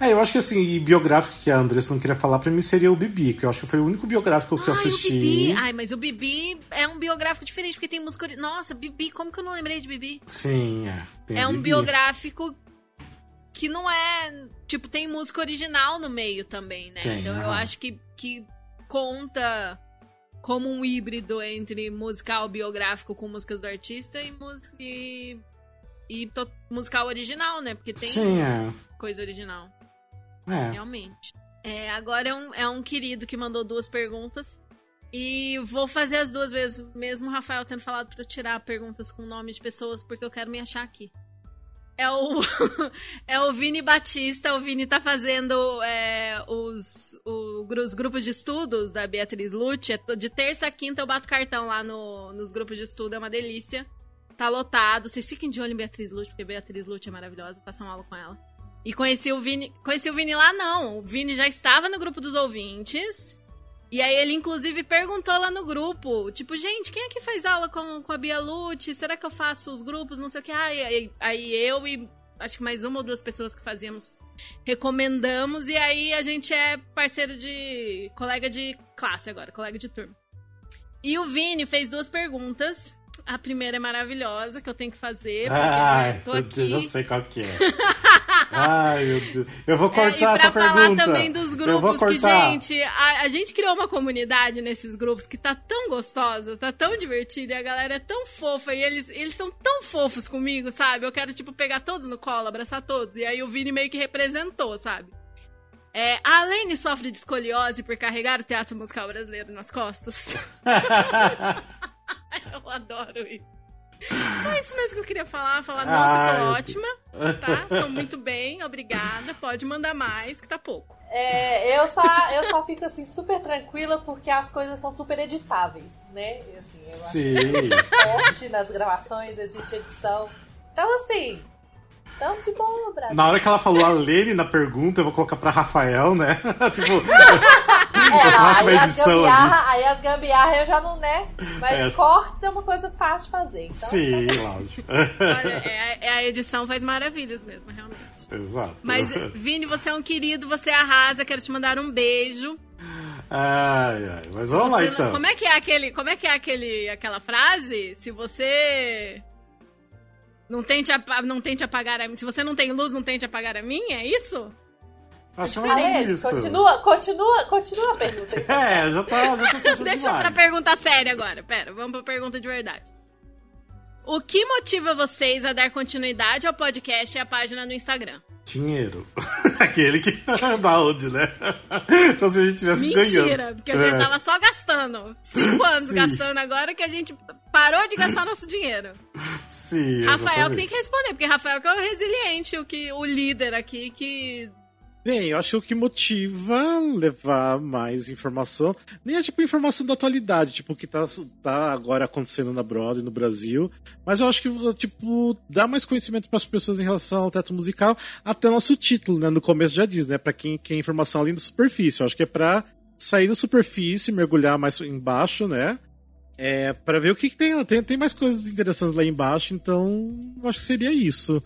É, eu acho que assim, e biográfico que a Andressa não queria falar, pra mim seria o Bibi, que eu acho que foi o único biográfico que Ai, eu assisti. O Bibi. Ai, mas o Bibi é um biográfico diferente, porque tem música. Nossa, Bibi, como que eu não lembrei de Bibi? Sim, é. é um Bibi. biográfico que não é. Tipo, tem música original no meio também, né? Tem, então eu acho que, que conta como um híbrido entre musical biográfico com músicas do artista e música. E, e to, musical original, né? Porque tem Sim, é. coisa original. É. Realmente. É, agora é um, é um querido que mandou duas perguntas. E vou fazer as duas vezes, mesmo o Rafael tendo falado para tirar perguntas com nomes de pessoas, porque eu quero me achar aqui é o, é o Vini Batista. O Vini tá fazendo é, os, o, os grupos de estudos da Beatriz Lute. É de terça a quinta eu bato cartão lá no, nos grupos de estudo, é uma delícia. Tá lotado. Vocês fiquem de olho em Beatriz Lute, porque Beatriz Lute é maravilhosa. Façam aula com ela. E conheci o Vini. Conheci o Vini lá, não. O Vini já estava no grupo dos ouvintes. E aí ele, inclusive, perguntou lá no grupo, tipo, gente, quem é que faz aula com, com a Bia Lute? Será que eu faço os grupos? Não sei o que. Ah, aí, aí eu e acho que mais uma ou duas pessoas que fazíamos recomendamos. E aí a gente é parceiro de. colega de classe agora, colega de turma. E o Vini fez duas perguntas. A primeira é maravilhosa, que eu tenho que fazer. Porque Ai, eu tô aqui. Eu sei qual que é. Ai, meu Deus. Eu vou É, cortar e pra essa falar pergunta. também dos grupos que, gente, a, a gente criou uma comunidade nesses grupos que tá tão gostosa, tá tão divertida, e a galera é tão fofa, e eles, eles são tão fofos comigo, sabe? Eu quero, tipo, pegar todos no colo, abraçar todos. E aí o Vini meio que representou, sabe? É, a Alene sofre de escoliose por carregar o teatro musical brasileiro nas costas. Eu adoro isso. Só isso mesmo que eu queria falar. Falar, não, que eu Ai, tô eu- ótima, tá? Tô muito bem, obrigada. Pode mandar mais, que tá pouco. É, eu, só, eu só fico assim super tranquila porque as coisas são super editáveis, né? Assim, eu acho Sim. corte nas gravações, existe edição. Então, assim, tamo de boa, Brasil. Na hora que ela falou a Lene na pergunta, eu vou colocar pra Rafael, né? tipo, É, faço aí, as edição gambiarra, aí as gambiarra eu já não, né? Mas É. cortes é uma coisa fácil de fazer. Então, sim, lógico. Olha, é, é a edição faz maravilhas mesmo, realmente. Exato. Mas, Vini, você é um querido, você arrasa, quero te mandar um beijo. Ai, ai. Mas vamos lá Você então. Como é que é aquele, como é que é aquele, aquela frase? Se você não tente, não tente apagar a mim, se você não tem luz, não tente apagar a minha, é isso? Acho menos isso. continua, continua, continua a pergunta. então. É, já tá, já tá Deixa demais. pra pergunta séria agora. Pera, vamos pra pergunta de verdade. O que motiva vocês a dar continuidade ao podcast e à página no Instagram? Dinheiro. Aquele que da onde, né? Como se a gente tivesse ganhando. Mentira, porque a gente É. tava só gastando. Cinco anos Sim. gastando agora que a gente parou de gastar nosso dinheiro. Sim, Rafael que exatamente. tem que responder, porque Rafael que é o resiliente, o, que, o líder aqui que. Bem, eu acho que o que motiva levar mais informação, nem é tipo informação da atualidade, tipo o que tá, tá agora acontecendo na Broadway no Brasil, mas eu acho que tipo dá mais conhecimento para as pessoas em relação ao teto musical, até nosso título, né, no começo já diz, né, para quem quer informação além da superfície. Eu acho que é para sair da superfície, mergulhar mais embaixo, né? É, para ver o que, que tem, tem. Tem mais coisas interessantes lá embaixo, então eu acho que seria isso.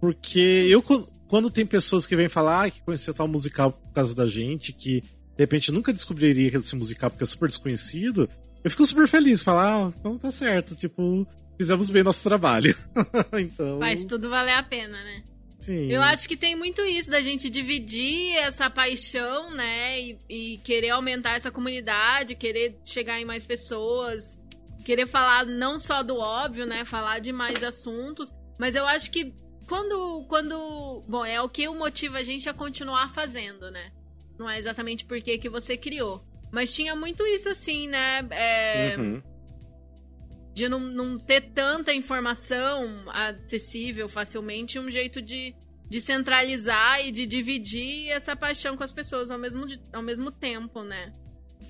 Porque eu, quando tem pessoas que vêm falar ah, que conheceu tal musical por causa da gente, que de repente nunca descobriria esse musical porque é super desconhecido, eu fico super feliz. Falar, ah, então tá certo, tipo, fizemos bem nosso trabalho. então. Faz tudo valer a pena, né? Sim. Eu acho que tem muito isso da gente dividir essa paixão, né? E, e querer aumentar essa comunidade, querer chegar em mais pessoas, querer falar não só do óbvio, né? Falar de mais assuntos. Mas eu acho que quando. quando bom, é o que motiva a gente a continuar fazendo, né? Não é exatamente porque que você criou. Mas tinha muito isso assim, né? É, Uhum. de não, não ter tanta informação acessível facilmente, um jeito de, de centralizar e de dividir essa paixão com as pessoas ao mesmo, ao mesmo tempo, né?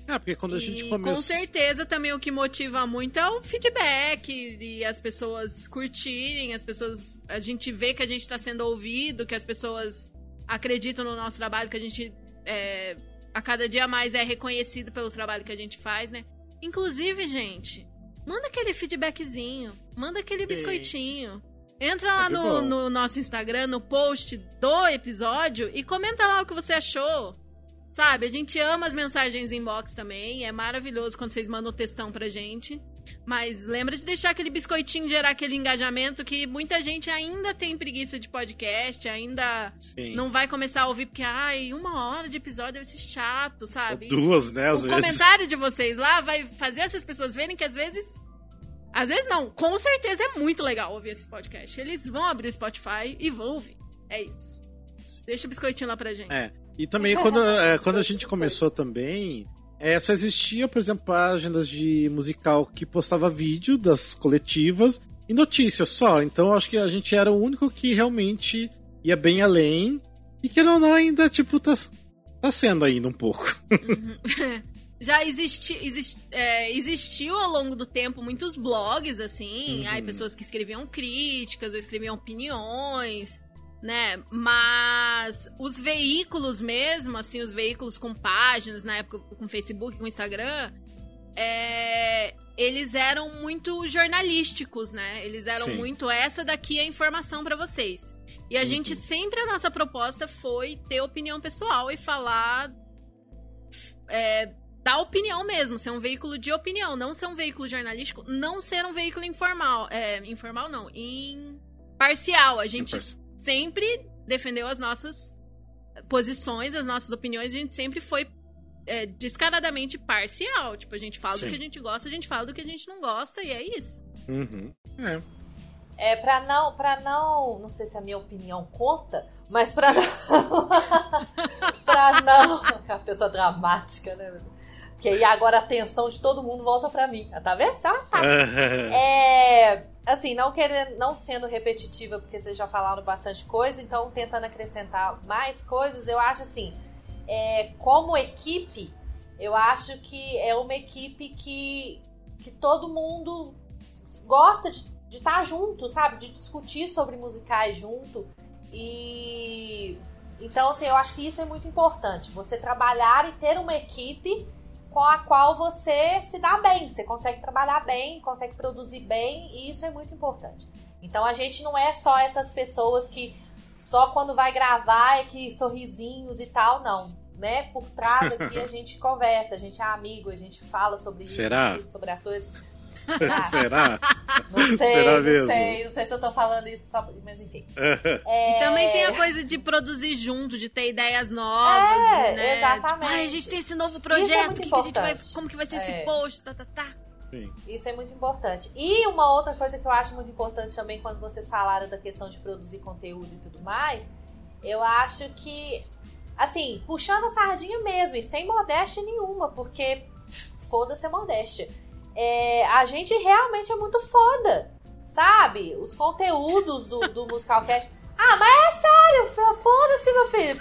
É, porque quando a gente com começou. certeza também o que motiva muito é o feedback e as pessoas curtirem, as pessoas. A gente vê que a gente está sendo ouvido, que as pessoas acreditam no nosso trabalho, que a gente é, a cada dia mais é reconhecido pelo trabalho que a gente faz, né? Inclusive, gente, manda aquele feedbackzinho, manda aquele biscoitinho. Entra lá de no, no nosso Instagram, no post do episódio e comenta lá o que você achou. Sabe, a gente ama as mensagens inbox também. É maravilhoso quando vocês mandam textão pra gente. Mas lembra de deixar aquele biscoitinho gerar aquele engajamento que muita gente ainda tem preguiça de podcast, ainda Sim. não vai começar a ouvir porque, ai, uma hora de episódio deve ser chato, sabe? Duas, né? Às o vezes. comentário de vocês lá vai fazer essas pessoas verem que às vezes. Às vezes não, com certeza é muito legal ouvir esses podcasts. Eles vão abrir o Spotify e vão ouvir. É isso. Deixa o biscoitinho lá pra gente. É. E também quando, é, quando a gente começou também, é, só existia, por exemplo, páginas de musical que postava vídeo das coletivas e notícias só. Então acho que a gente era o único que realmente ia bem além. E que não ainda, tipo, tá, tá sendo ainda um pouco. Já existi, exist- é, existiu ao longo do tempo muitos blogs, assim, Uhum. ai, pessoas que escreviam críticas ou escreviam opiniões. Né? Mas os veículos mesmo, assim, os veículos com páginas, na época com Facebook, com Instagram, é, eles eram muito jornalísticos, né? Eles eram Sim. muito essa daqui é a informação pra vocês. E a gente sempre a nossa proposta foi ter opinião pessoal e falar é, da opinião mesmo, ser um veículo de opinião, não ser um veículo jornalístico, não ser um veículo informal, é, informal não, imparcial. A gente sempre defendeu as nossas posições, as nossas opiniões, a gente sempre foi é, descaradamente parcial. Tipo, a gente fala Sim. do que a gente gosta, a gente fala do que a gente não gosta, e é isso. Uhum. É. É, pra não, pra não, não sei se a minha opinião conta, mas pra não, pra não, a pessoa dramática, né? Porque aí agora a atenção de todo mundo volta pra mim, tá vendo? Isso é uma tática. É, assim, não querendo, não sendo repetitiva, porque vocês já falaram bastante coisa, então tentando acrescentar mais coisas, eu acho assim, é, como equipe, eu acho que é uma equipe que, que todo mundo gosta de estar junto, sabe? De discutir sobre musicais junto. E então, assim, eu acho que isso é muito importante. Você trabalhar e ter uma equipe com a qual você se dá bem. Você consegue trabalhar bem, consegue produzir bem, e isso é muito importante. Então a gente não é só essas pessoas que só quando vai gravar é que sorrisinhos e tal, não. Né? Por trás aqui a gente conversa, a gente é amigo, a gente fala sobre isso, Será? sobre as coisas. Será? Não sei, Será não mesmo? sei, não sei se eu tô falando isso só, mas enfim. E também tem a coisa de produzir junto, de ter ideias novas, É, né? exatamente. Tipo, "Ai, a gente tem esse novo Isso é projeto, muito o que, que a gente vai, importante. como que vai ser É. esse post, tá, tá, tá. Sim. Isso é muito importante. E uma outra coisa que eu acho muito importante também quando vocês falaram da questão de produzir conteúdo e tudo mais, eu acho que, assim, puxando a sardinha mesmo, e sem modéstia nenhuma, porque foda-se a modéstia. É, a gente realmente é muito foda, sabe? Os conteúdos do, do Musicalcast. Ah, mas é sério, foda-se, meu filho.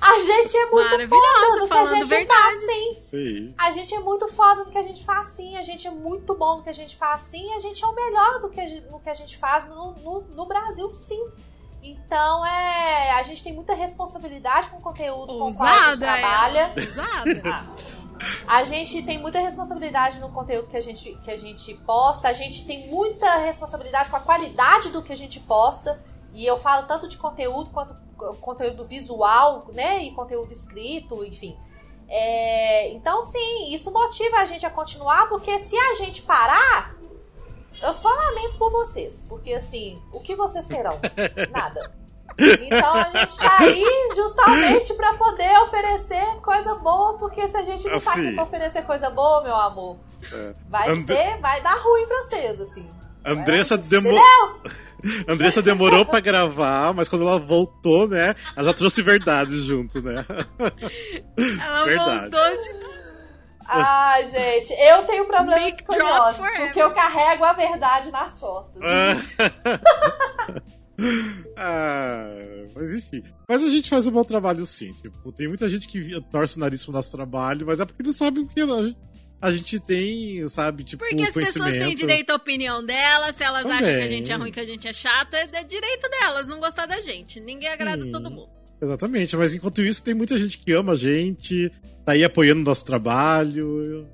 A gente é muito foda no que a falando gente verdades. faz, sim. Sim. A gente é muito foda no que a gente faz sim, a gente é muito bom no que a gente faz sim, a gente é o melhor do que a gente, no que a gente faz no, no, no Brasil sim. Então é. A gente tem muita responsabilidade com o conteúdo com o qual a gente Ousada trabalha. ela, Ousada. A gente tem muita responsabilidade no conteúdo que a, gente, que a gente posta, a gente tem muita responsabilidade com a qualidade do que a gente posta. E eu falo tanto de conteúdo quanto conteúdo visual, né? E conteúdo escrito, enfim. É, então, sim, isso motiva a gente a continuar, porque se a gente parar, eu só lamento por vocês. Porque, assim, o que vocês terão? Nada. Então a gente tá aí justamente pra poder oferecer coisa boa, porque se a gente não tá Assim. aqui pra oferecer coisa boa, meu amor, É. vai And- ser, vai dar ruim pra vocês, assim. Andressa, É, demo... Andressa demorou pra gravar, mas quando ela voltou, né? Ela já trouxe verdade junto, né? Ela Verdade. voltou, tipo, Ai, gente, eu tenho problema Mic de drop escoliose, forever. porque eu carrego a verdade nas costas. Ah, mas enfim. Mas a gente faz um bom trabalho sim. Tipo, tem muita gente que torce o nariz pro nosso trabalho, mas é porque eles sabem que a gente, a gente tem, sabe, tipo, porque as pessoas têm direito à opinião delas, se elas acham que a Também. gente é ruim, que a gente é chato, é, é direito delas não gostar da gente. Ninguém agrada Sim. todo mundo. Exatamente, mas enquanto isso, tem muita gente que ama a gente, tá aí apoiando o nosso trabalho.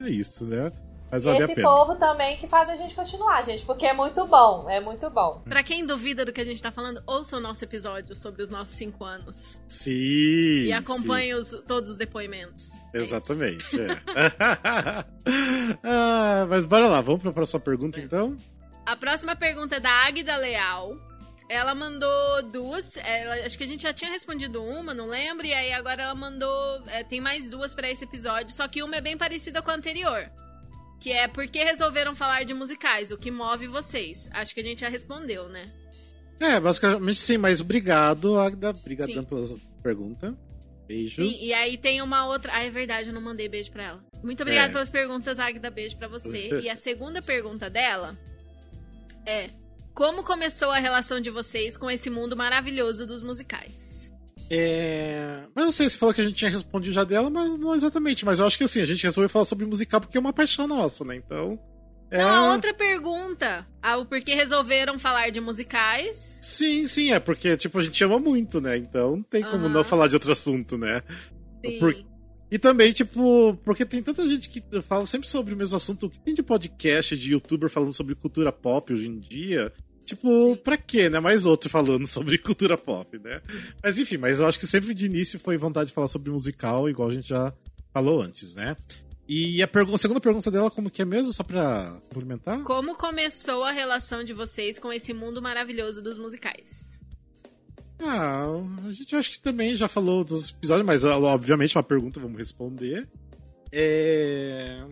É, é isso, né? Mas E vale a esse pena. povo também que faz a gente continuar, gente, porque é muito bom, é muito bom. Pra quem duvida do que a gente tá falando, ouça o nosso episódio sobre os nossos cinco anos. Sim. E acompanhe os- todos os depoimentos. sim, exatamente. é. Ah, mas bora lá, vamos pra próxima pergunta então? A próxima pergunta é da Águida Leal. Ela mandou duas. ela- acho que a gente já tinha respondido uma, não lembro. E aí agora ela mandou. é, tem mais duas pra esse episódio, só que uma é bem parecida com a anterior. Que é por que resolveram falar de musicais? O que move vocês? Acho que a gente já respondeu, né? É, basicamente sim, mas obrigado, Agda. Obrigadão Sim. pela pergunta. Beijo. E, e aí tem uma outra. Ah, é verdade, eu não mandei beijo pra ela. Muito obrigada É. pelas perguntas, Águida. Beijo pra você. e a segunda pergunta dela é: Como começou a relação de vocês com esse mundo maravilhoso dos musicais? É... Mas não sei se falou que a gente tinha respondido já dela, mas não exatamente. Mas eu acho que assim, a gente resolveu falar sobre musical porque é uma paixão nossa, né? Então, É... Não, a outra pergunta. Ah, o porquê resolveram falar de musicais? Sim, sim, é porque, tipo, a gente ama muito, né? Então não tem como Aham. não falar de outro assunto, né? Sim. Por- E também, tipo, porque tem tanta gente que fala sempre sobre o mesmo assunto. O que tem de podcast, de youtuber falando sobre cultura pop hoje em dia? Tipo, pra quê, né? Mais outro falando sobre cultura pop, né? Mas enfim, mas eu acho que sempre de início foi vontade de falar sobre musical, igual a gente já falou antes, né? E a, pergu- a segunda pergunta dela, como que é mesmo? Só pra complementar? Como começou a relação de vocês com esse mundo maravilhoso dos musicais? Ah, a gente acho que também já falou dos episódios, mas obviamente uma pergunta, vamos responder. É.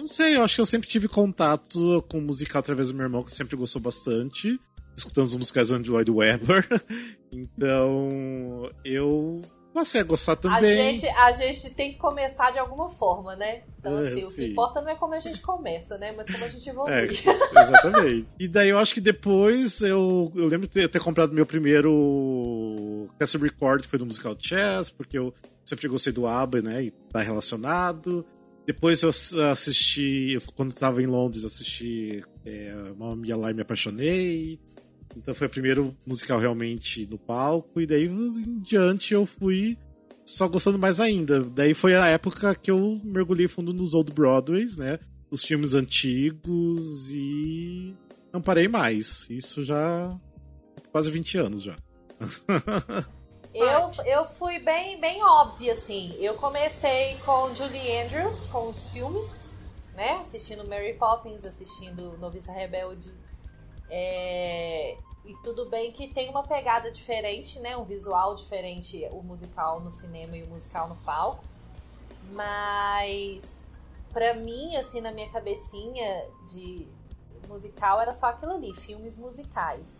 Não sei, eu acho que eu sempre tive contato com musical através do meu irmão, que sempre gostou bastante, escutando os musicais Andrew Lloyd Webber. Então, eu passei a gostar A também. gente, a gente tem que começar de alguma forma, né? Então, É, assim, o que importa não é como a gente começa, né? Mas como a gente evolui. É, exatamente. E daí eu acho que depois eu, eu lembro de ter, ter comprado meu primeiro cassette record, que foi do musical Chess, porque eu sempre gostei do ABBA, né? E tá relacionado. Depois eu ass- assisti, quando tava em Londres, assisti é, Mamma Mia lá e me apaixonei. Então foi o primeiro musical realmente no palco. E daí em diante eu fui só gostando mais ainda. Daí foi a época que eu mergulhei fundo nos Old Broadways, né? Os filmes antigos e não parei mais. Isso já quase 20 anos já. Eu, eu fui bem, bem óbvia, assim. Eu comecei com Julie Andrews, com os filmes, né? Assistindo Mary Poppins, assistindo Noviça Rebelde. É, E tudo bem que tem uma pegada diferente, né? Um visual diferente, o musical no cinema e o musical no palco. Mas, pra mim, assim, na minha cabecinha de musical era só aquilo ali, filmes musicais.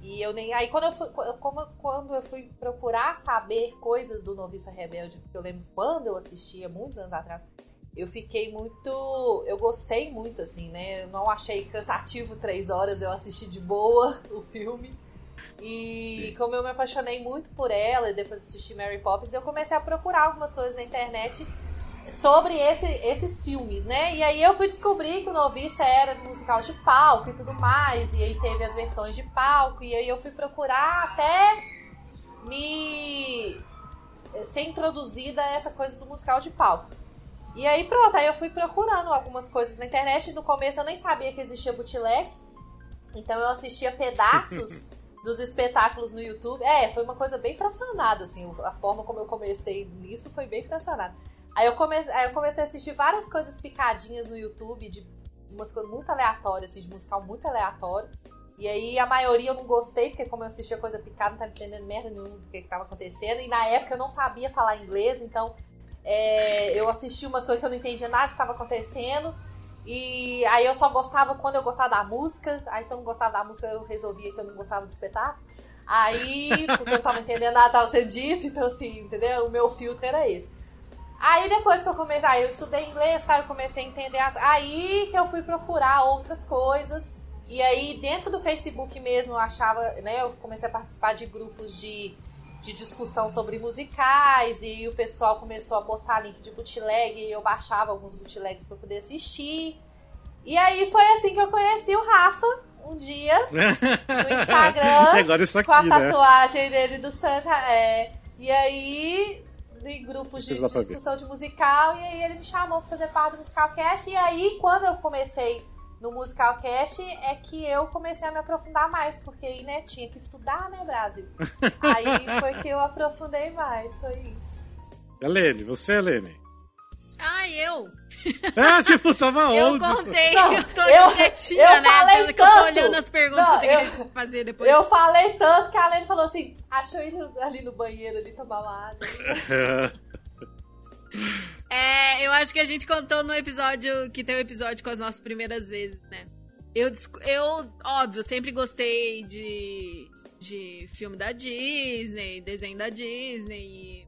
E eu nem. Aí quando eu fui, como, quando eu fui procurar saber coisas do Noviça Rebelde, porque eu lembro quando eu assistia, muitos anos atrás, eu fiquei muito. Eu gostei muito, assim, né? Eu não achei cansativo três horas, eu assisti de boa o filme. E como eu me apaixonei muito por ela e depois assisti Mary Poppins, eu comecei a procurar algumas coisas na internet sobre esse- esses filmes, né? E aí eu fui descobrir que o Noviça era musical de palco e tudo mais, e aí teve as versões de palco, e aí eu fui procurar até me ser introduzida a essa coisa do musical de palco. E aí pronto, aí eu fui procurando algumas coisas na internet, no começo eu nem sabia que existia bootleg, então eu assistia pedaços dos espetáculos no YouTube. É, foi uma coisa bem fracionada, assim, a forma como eu comecei nisso foi bem fracionada. Aí eu, come... aí eu comecei a assistir várias coisas picadinhas no YouTube, de umas coisas muito aleatórias, assim, de musical muito aleatório. E aí a maioria eu não gostei, porque como eu assistia coisa picada, não tava entendendo merda nenhuma do que, que tava acontecendo. E na época eu não sabia falar inglês, então é, eu assisti umas coisas que eu não entendia nada que tava acontecendo. E aí eu só gostava quando eu gostava da música. Aí se eu não gostava da música, eu resolvia que eu não gostava do espetáculo. Aí, porque eu tava entendendo nada tava sendo dito, então assim, entendeu? O meu filtro era esse. Aí depois que eu comecei, aí eu estudei inglês, aí eu comecei a entender as. Aí que eu fui procurar outras coisas. E aí dentro do Facebook mesmo eu achava, né? Eu comecei a participar de grupos de, de discussão sobre musicais. E o pessoal começou a postar link de bootleg e eu baixava alguns bootlegs pra poder assistir. E aí foi assim que eu conheci o Rafa um dia no Instagram agora isso aqui, com a né? tatuagem dele do Santa. É. E aí, em grupos de ver. discussão de musical, e aí ele me chamou pra fazer parte do Musical Cast. E aí, quando eu comecei no Musical Cast, é que eu comecei a me aprofundar mais, porque aí, né, tinha que estudar, né, Brasil? aí foi que eu aprofundei mais, foi isso. Helene, você, Helene? Ah, eu? Ah, tipo, tava Eu onde? contei, Não, eu tô eu- quietinha, eu né? falei Tanto que eu tô tanto. olhando as perguntas Não, que eu tenho eu- que fazer depois. Eu falei tanto que a Lene falou assim: achou ele ali no banheiro ali tomar uma água. É, eu acho que a gente contou no episódio, que tem um episódio com as nossas primeiras vezes, né? Eu, eu óbvio, sempre gostei de, de filme da Disney, desenho da Disney.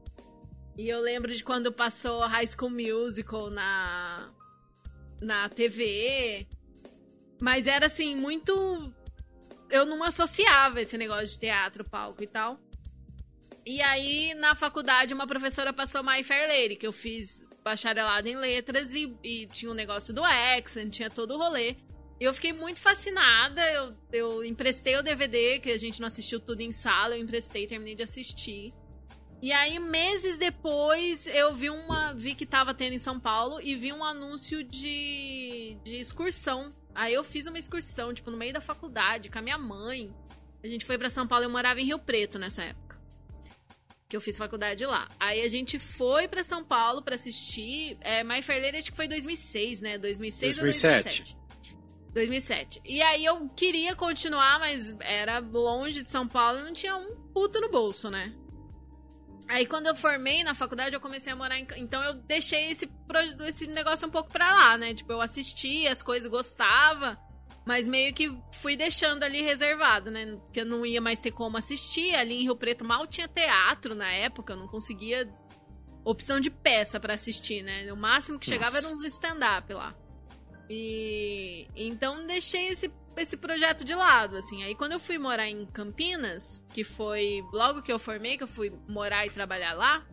E, eu lembro de quando passou High School Musical na, na TV. Mas era assim, muito. Eu não associava esse negócio de teatro, palco e tal. E aí, na faculdade, uma professora passou My Fair Lady, que eu fiz bacharelado em letras e, e tinha um negócio do accent, tinha todo o rolê. Eu fiquei muito fascinada. Eu, eu emprestei o DVD, que a gente não assistiu tudo em sala. Eu emprestei, terminei de assistir. E aí, meses depois, eu vi uma. Vi que tava tendo em São Paulo e vi um anúncio de, de excursão. Aí eu fiz uma excursão, tipo, no meio da faculdade, com a minha mãe. A gente foi para São Paulo, eu morava em Rio Preto nessa época. Que eu fiz faculdade lá. Aí a gente foi para São Paulo para assistir. É, My Fair Lady, acho que foi 2006, né? 2006 2007. ou 2007. 2007. E aí eu queria continuar, mas era longe de São Paulo e não tinha um puto no bolso, né? Aí quando eu formei na faculdade, eu comecei a morar em. Então eu deixei esse, esse negócio um pouco pra lá, né? Tipo, eu assistia as coisas, gostava. Mas meio que fui deixando ali reservado, né? Porque eu não ia mais ter como assistir. Ali em Rio Preto mal tinha teatro na época, eu não conseguia opção de peça pra assistir, né? O máximo que chegava Nossa. era uns stand-up lá. E então deixei esse, esse projeto de lado, assim. Aí quando eu fui morar em Campinas, que foi logo que eu formei, que eu fui morar e trabalhar lá,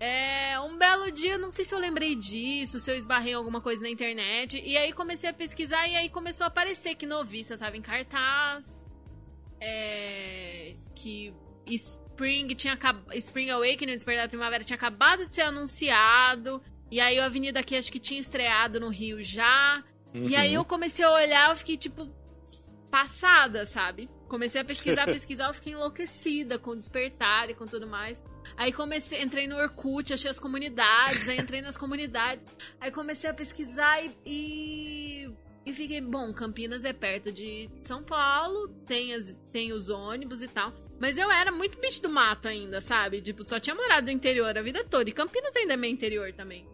é, um belo dia, não sei se eu lembrei disso, se eu esbarrei alguma coisa na internet, e aí comecei a pesquisar e aí começou a aparecer que Noviça tava em cartaz, é, que Spring tinha Spring Awakening, Despertar da Primavera, tinha acabado de ser anunciado, e aí a Avenida aqui acho que tinha estreado no Rio já, e aí eu comecei a olhar, eu fiquei tipo passada, sabe? Comecei a pesquisar, pesquisar, eu fiquei enlouquecida com o despertar e com tudo mais. Aí comecei, entrei no Orkut, achei as comunidades, aí entrei nas comunidades. Aí comecei a pesquisar e, e, e fiquei, bom, Campinas é perto de São Paulo, tem, as, tem os ônibus e tal. Mas eu era muito bicho do mato ainda, sabe? Tipo, só tinha morado no interior a vida toda. E Campinas ainda é meio interior também.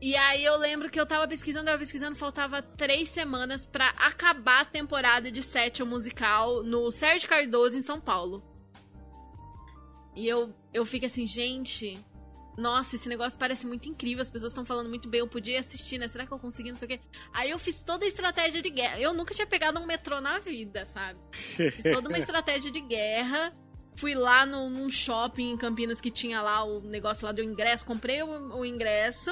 E aí eu lembro que eu tava pesquisando, tava pesquisando, faltava três semanas pra acabar a temporada de Sétimo musical no Sérgio Cardoso, em São Paulo. E eu, eu fico assim, gente, nossa, esse negócio parece muito incrível, as pessoas estão falando muito bem, eu podia assistir, né? Será que eu consegui, não sei o quê. Aí eu fiz toda a estratégia de guerra. Eu nunca tinha pegado um metrô na vida, sabe? Fiz toda uma estratégia de guerra. Fui lá no, num shopping em Campinas que tinha lá o negócio lá do ingresso. Comprei o, o ingresso.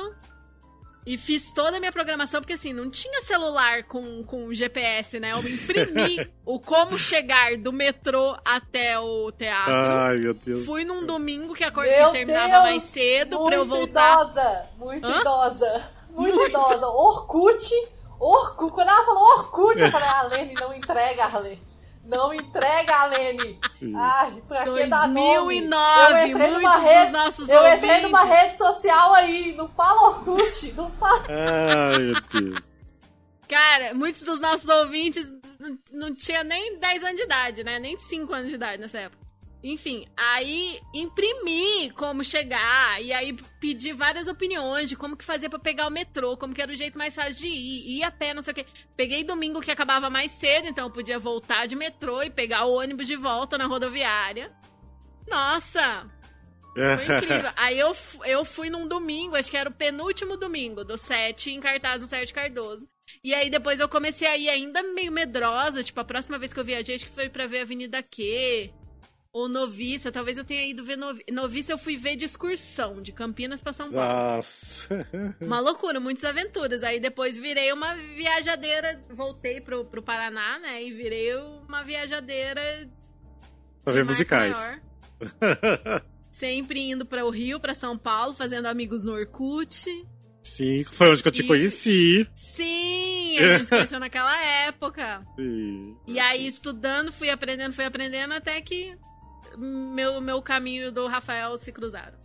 E fiz toda a minha programação, porque assim, não tinha celular com, com GPS, né? Eu imprimi o como chegar do metrô até o teatro. Ai, meu Deus. Fui num domingo que a cor Meu terminava Deus, mais cedo muito pra eu voltar. idosa, muito Hã? idosa, muito, idosa. Orkut, Orkut, quando ela falou Orkut, eu falei, Arlene, não entrega, Arlene. Não entrega, Arlene. Sim. Ai, pra que dar nome? 2009, Eu entrei numa muitos rede- dos nossos Eu ouvintes. entrei numa rede social aí, não fala Orkut, não fala. Ai, meu Deus. Cara, muitos dos nossos ouvintes não, não tinha nem 10 anos de idade, né? Nem 5 anos de idade nessa época. Enfim, aí imprimi como chegar e aí pedi várias opiniões de como que fazia pra pegar o metrô, como que era o jeito mais fácil de ir, ir a pé, não sei o quê. Peguei domingo que acabava mais cedo, então eu podia voltar de metrô e pegar o ônibus de volta na rodoviária. Nossa, foi incrível. Aí eu, eu fui num domingo, acho que era o penúltimo domingo do set em cartaz no Sérgio Cardoso. E aí depois eu comecei a ir ainda meio medrosa, tipo, a próxima vez que eu viajei, acho que foi pra ver Avenida Q. Ou Noviça, talvez eu tenha ido ver Novi... Noviça, eu fui ver de excursão, de Campinas pra São Paulo. Nossa. Uma loucura, muitas aventuras. Aí depois virei uma viajadeira, voltei pro, pro Paraná, né? E virei uma viajadeira Pra ver musicais. Sempre indo para o Rio, para São Paulo, fazendo amigos no Orkut. Sim, foi onde que eu te E- conheci. Sim, a gente conheceu naquela época. Sim. E aí, estudando, fui aprendendo, fui aprendendo, até que meu, meu caminho do Rafael se cruzaram.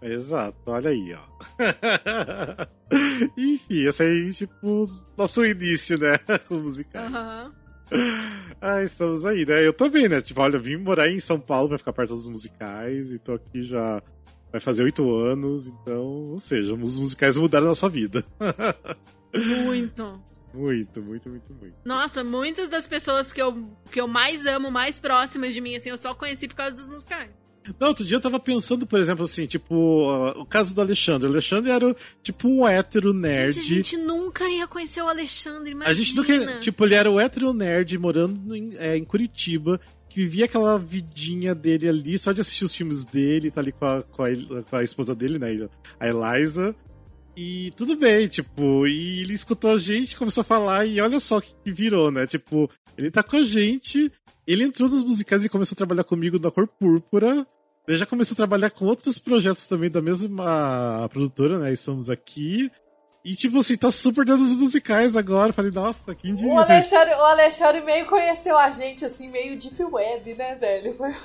Exato, olha aí, ó. Enfim, esse aí, tipo, nosso início, né? Com musicais. Aham. Ah, estamos aí, né? Eu tô bem, né? Tipo, olha, eu vim morar em São Paulo pra ficar perto dos musicais e tô aqui já. Vai fazer oito anos, então, ou seja, os musicais mudaram a nossa vida. Muito. Muito, muito, muito, muito. Nossa, muitas das pessoas que eu, que eu mais amo, mais próximas de mim, assim, eu só conheci por causa dos musicais. Não, outro dia eu tava pensando, por exemplo, assim, tipo, uh, o caso do Alexandre. O Alexandre era tipo um hétero nerd. Gente, a gente nunca ia conhecer o Alexandre, imagina. A gente nunca. Tipo, ele era o hétero nerd morando em, é, em Curitiba, que vivia aquela vidinha dele ali, só de assistir os filmes dele, tá ali com a, com a, com a esposa dele, né? A Eliza. E tudo bem, tipo, e ele escutou a gente, começou a falar, e olha só o que, que virou, né? Tipo, ele tá com a gente, ele entrou nos musicais e começou a trabalhar comigo na cor púrpura. Ele já começou a trabalhar com outros projetos também da mesma produtora, né? Estamos aqui. E, tipo assim, tá super dando os musicais agora. Falei, nossa, quem diria? O Alexandre, o Alexandre meio conheceu a gente, assim, meio deep web, né, velho? Foi...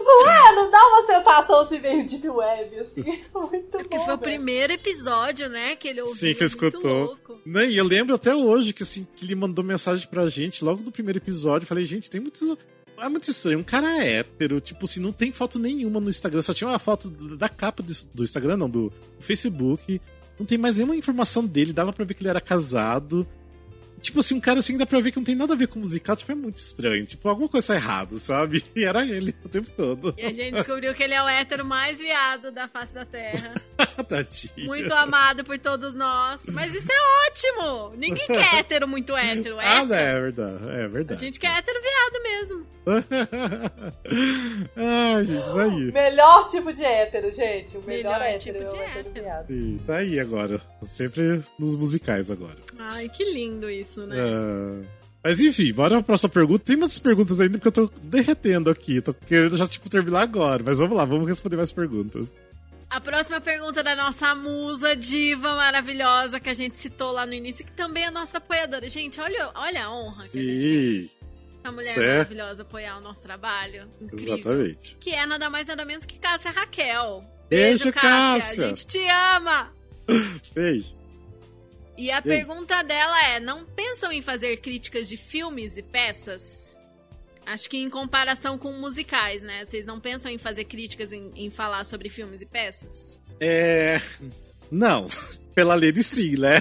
não é? Não dá uma sensação, assim, meio deep web, assim. Muito É porque bom, foi o velho. primeiro episódio, né, que ele ouviu. Sim, que escutou. louco. Né, E eu lembro até hoje que, assim, que ele mandou mensagem pra gente logo no primeiro episódio. Falei, gente, tem muito. É muito estranho. Um cara hétero, tipo assim, não tem foto nenhuma no Instagram. Só tinha uma foto da capa do, do Instagram, não, do, do Facebook. Não tem mais nenhuma informação dele. Dava pra ver que ele era casado. Tipo assim, um cara assim, dá pra ver que não tem nada a ver com musical. Tipo, é muito estranho. Tipo, alguma coisa tá errada, sabe? E era ele o tempo todo. E a gente descobriu que ele é o hétero mais viado da face da Terra. Tadinho. Muito amado por todos nós. Mas isso é ótimo! Ninguém quer hétero muito hétero. Ah, É. não, é verdade. É A verdade. gente quer hétero viado mesmo. Ai, gente, isso aí. Melhor tipo de hétero, gente. O melhor, Melhor hétero tipo é o de hétero hétero. viado. Sim, tá aí agora. Sempre nos musicais agora. Ai, que lindo isso, né? Ah, mas enfim, bora pra próxima pergunta. Tem muitas perguntas ainda porque eu tô derretendo aqui. Tô querendo já, tipo, terminar agora. Mas vamos lá, vamos responder mais perguntas. A próxima pergunta da nossa musa diva maravilhosa que a gente citou lá no início, que também é nossa apoiadora. Gente, olha, olha a honra que a gente tem. Sim, Essa mulher Certo. maravilhosa apoiar o nosso trabalho. Incrível. exatamente. Que é nada mais nada menos que Cássia Raquel. Beijo, Cássia. A gente te ama! Beijo. E a pergunta dela é: não pensam em fazer críticas de filmes e peças? Acho que em comparação com musicais, né? Vocês não pensam em fazer críticas em, em falar sobre filmes e peças? É. Não. Pela Lady sim, né?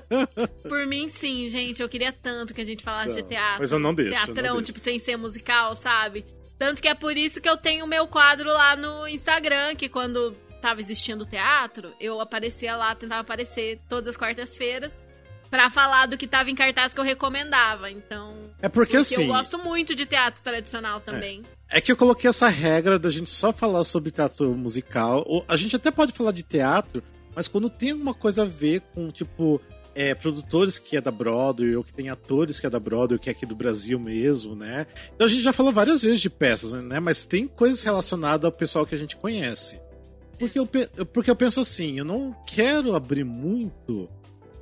Por mim, sim, gente. Eu queria tanto que a gente falasse Não, de teatro. mas eu não deixo, eu não Teatrão, deixo. tipo, sem ser musical, sabe? Tanto que é por isso que eu tenho o meu quadro lá no Instagram, que quando tava existindo teatro, eu aparecia lá, tentava aparecer todas as quartas-feiras pra falar do que tava em cartaz que eu recomendava. Então. É porque, assim. eu gosto muito de teatro tradicional também. É que eu coloquei essa regra da gente só falar sobre teatro musical. Ou a gente até pode falar de teatro, mas quando tem alguma coisa a ver com, tipo, é, produtores que é da Broadway, ou que tem atores que é da Broadway, que é aqui do Brasil mesmo, né? Então a gente já falou várias vezes de peças, né? Mas tem coisas relacionadas ao pessoal que a gente conhece. Porque eu, porque eu penso assim, eu não quero abrir muito,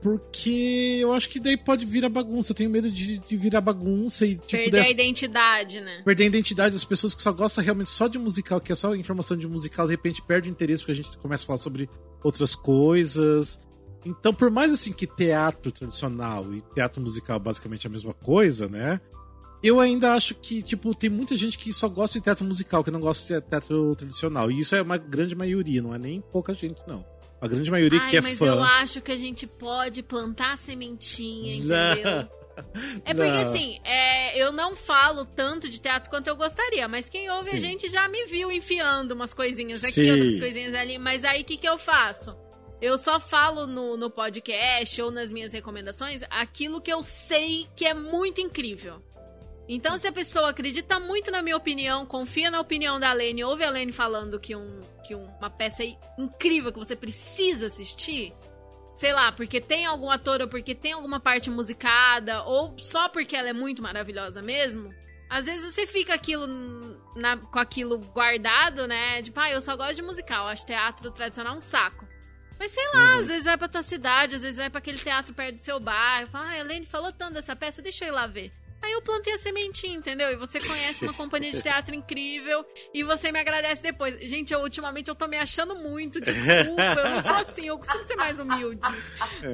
porque eu acho que daí pode virar bagunça. Eu tenho medo de, de virar bagunça e, tipo, Perder dessa- a identidade, né? perder a identidade das pessoas que só gostam realmente só de musical, que é só informação de musical, de repente perde o interesse porque a gente começa a falar sobre outras coisas. Então, por mais assim que teatro tradicional e teatro musical basicamente é a mesma coisa, né? Eu ainda acho que, tipo, tem muita gente que só gosta de teatro musical, que não gosta de teatro tradicional. E isso é uma grande maioria, não é nem pouca gente, não. A grande maioria Ai, que é mas fã. eu acho que a gente pode plantar sementinha, entendeu? É porque Não. assim, é, eu não falo tanto de teatro quanto eu gostaria, mas quem ouve a Sim. gente já me viu enfiando umas coisinhas aqui, Sim. outras coisinhas ali. Mas aí o que, que eu faço? Eu só falo no, no podcast ou nas minhas recomendações aquilo que eu sei que é muito incrível. Então, se a pessoa acredita muito na minha opinião, confia na opinião da Lene, ouve a Lene falando que, um, que uma peça é incrível que você precisa assistir, sei lá, porque tem algum ator ou porque tem alguma parte musicada, ou só porque ela é muito maravilhosa mesmo, às vezes você fica aquilo na- com aquilo guardado, né? Tipo, ah, eu só gosto de musical, acho teatro tradicional um saco. Mas sei lá, às vezes vai pra tua cidade, às vezes vai pra aquele teatro perto do seu bairro. Fala, ah, a Helene falou tanto dessa peça, deixa eu ir lá ver. Aí eu plantei a sementinha, entendeu? E você conhece uma companhia de teatro incrível e você me agradece depois. Gente, eu ultimamente eu tô me achando muito, desculpa, eu não sou assim, eu costumo ser mais humilde.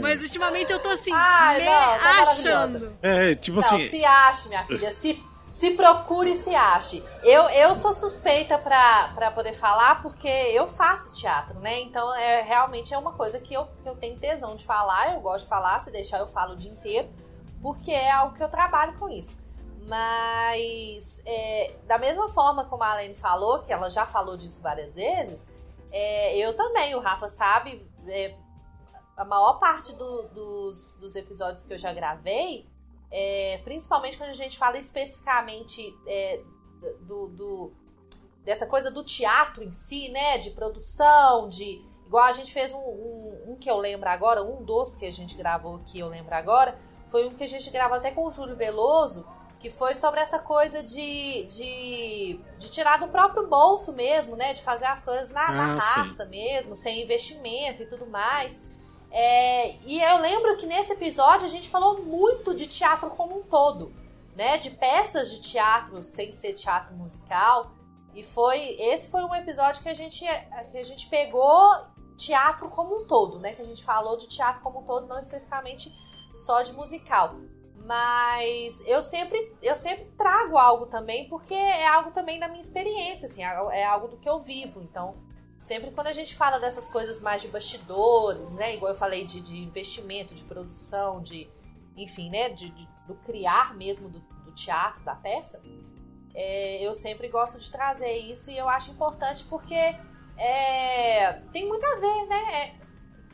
Mas ultimamente eu tô assim, Ai, me não, tá achando. É, tipo Não, assim. se ache, minha filha. Se, se procure e se ache. Eu, eu sou suspeita pra, pra poder falar porque eu faço teatro, né? Então, é, realmente é uma coisa que eu, que eu tenho tesão de falar. Eu gosto de falar, se deixar eu falo o dia inteiro. Porque é algo que eu trabalho com isso. Mas, é, da mesma forma como a Alene falou, que ela já falou disso várias vezes, é, eu também, o Rafa sabe, é, a maior parte do- dos, dos episódios que eu já gravei, é, principalmente quando a gente fala especificamente é, do, do- dessa coisa do teatro em si, né? De produção, de. Igual a gente fez um, um, um que eu lembro agora, um dos que a gente gravou que eu lembro agora, foi um que a gente gravou até com o Júlio Veloso, que foi sobre essa coisa de, de, de tirar do próprio bolso mesmo, né? De fazer as coisas na, na Ah, raça mesmo, sem investimento e tudo mais. É, e eu lembro que nesse episódio a gente falou muito de teatro como um todo, né? De peças de teatro sem ser teatro musical. E foi esse foi um episódio que a gente que a gente pegou teatro como um todo, né? Que a gente falou de teatro como um todo, não especificamente só de musical. Mas eu sempre eu sempre trago algo também porque é algo também da minha experiência, assim, é algo do que eu vivo. Então, sempre quando a gente fala dessas coisas mais de bastidores, né? Igual eu falei de, de investimento, de produção, de enfim, né? De, de do criar mesmo do, do teatro, da peça. É, eu sempre gosto de trazer isso e eu acho importante porque é, tem muito a ver, né?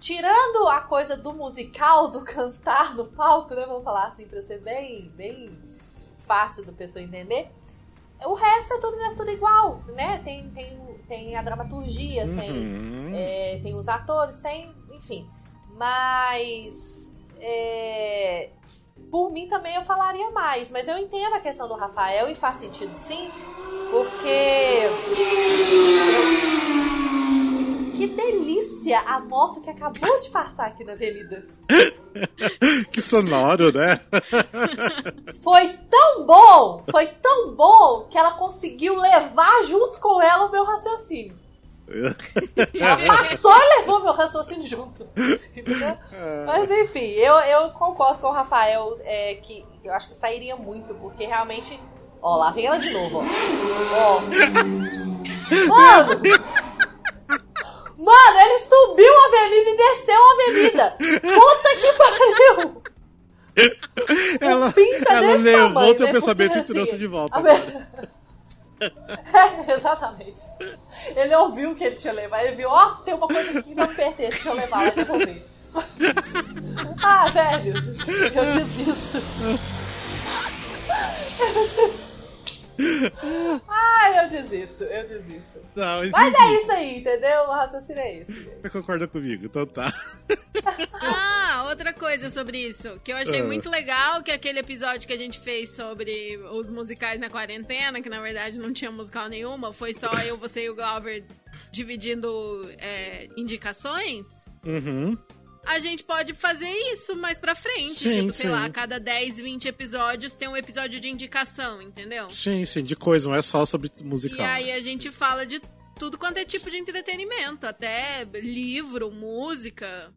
Tirando a coisa do musical, do cantar no palco, né? Vamos falar assim pra ser bem, bem fácil do pessoa entender. O resto é tudo, é tudo igual, né? Tem, tem, tem a dramaturgia, tem, Uhum. é, tem os atores, tem, enfim. Mas é, por mim também eu falaria mais. Mas eu entendo a questão do Rafael e faz sentido sim, porque. Que delícia a moto que acabou de passar aqui na avenida. Que sonoro, né? Foi tão bom, foi tão bom que ela conseguiu levar junto com ela o meu raciocínio. Ela passou e levou meu raciocínio junto. Entendeu? Mas enfim, eu, eu concordo com o Rafael é, que eu acho que sairia muito, porque realmente. Ó, lá vem ela de novo, ó. Ó. Mano! Mano, ele subiu a avenida e desceu a avenida! Puta que pariu! Ela, pinta ela levou teu né? pensamento Porque, e trouxe assim, de volta. ve- É, exatamente. Ele ouviu o que ele tinha levado. Ele viu, ó, tem uma coisa aqui que não me pertence, deixa eu levar e devolver. ah, velho, eu desisto. Ai, eu desisto, eu desisto. Não, mas, Mas é isso aí, entendeu? O raciocínio é esse. gente. Você concorda comigo, então tá. Ah, outra coisa sobre isso, que eu achei Ah. muito legal, que aquele episódio que a gente fez sobre os musicais na quarentena, que na verdade não tinha musical nenhuma, foi só eu, você e o Glauber dividindo é, indicações. Uhum. A gente pode fazer isso mais pra frente. Sim, tipo, sei sim. lá, a cada 10, 20 episódios tem um episódio de indicação, entendeu? Sim, sim, de coisa, não é só sobre musical. E aí a gente fala de tudo quanto é tipo de entretenimento, até livro, música.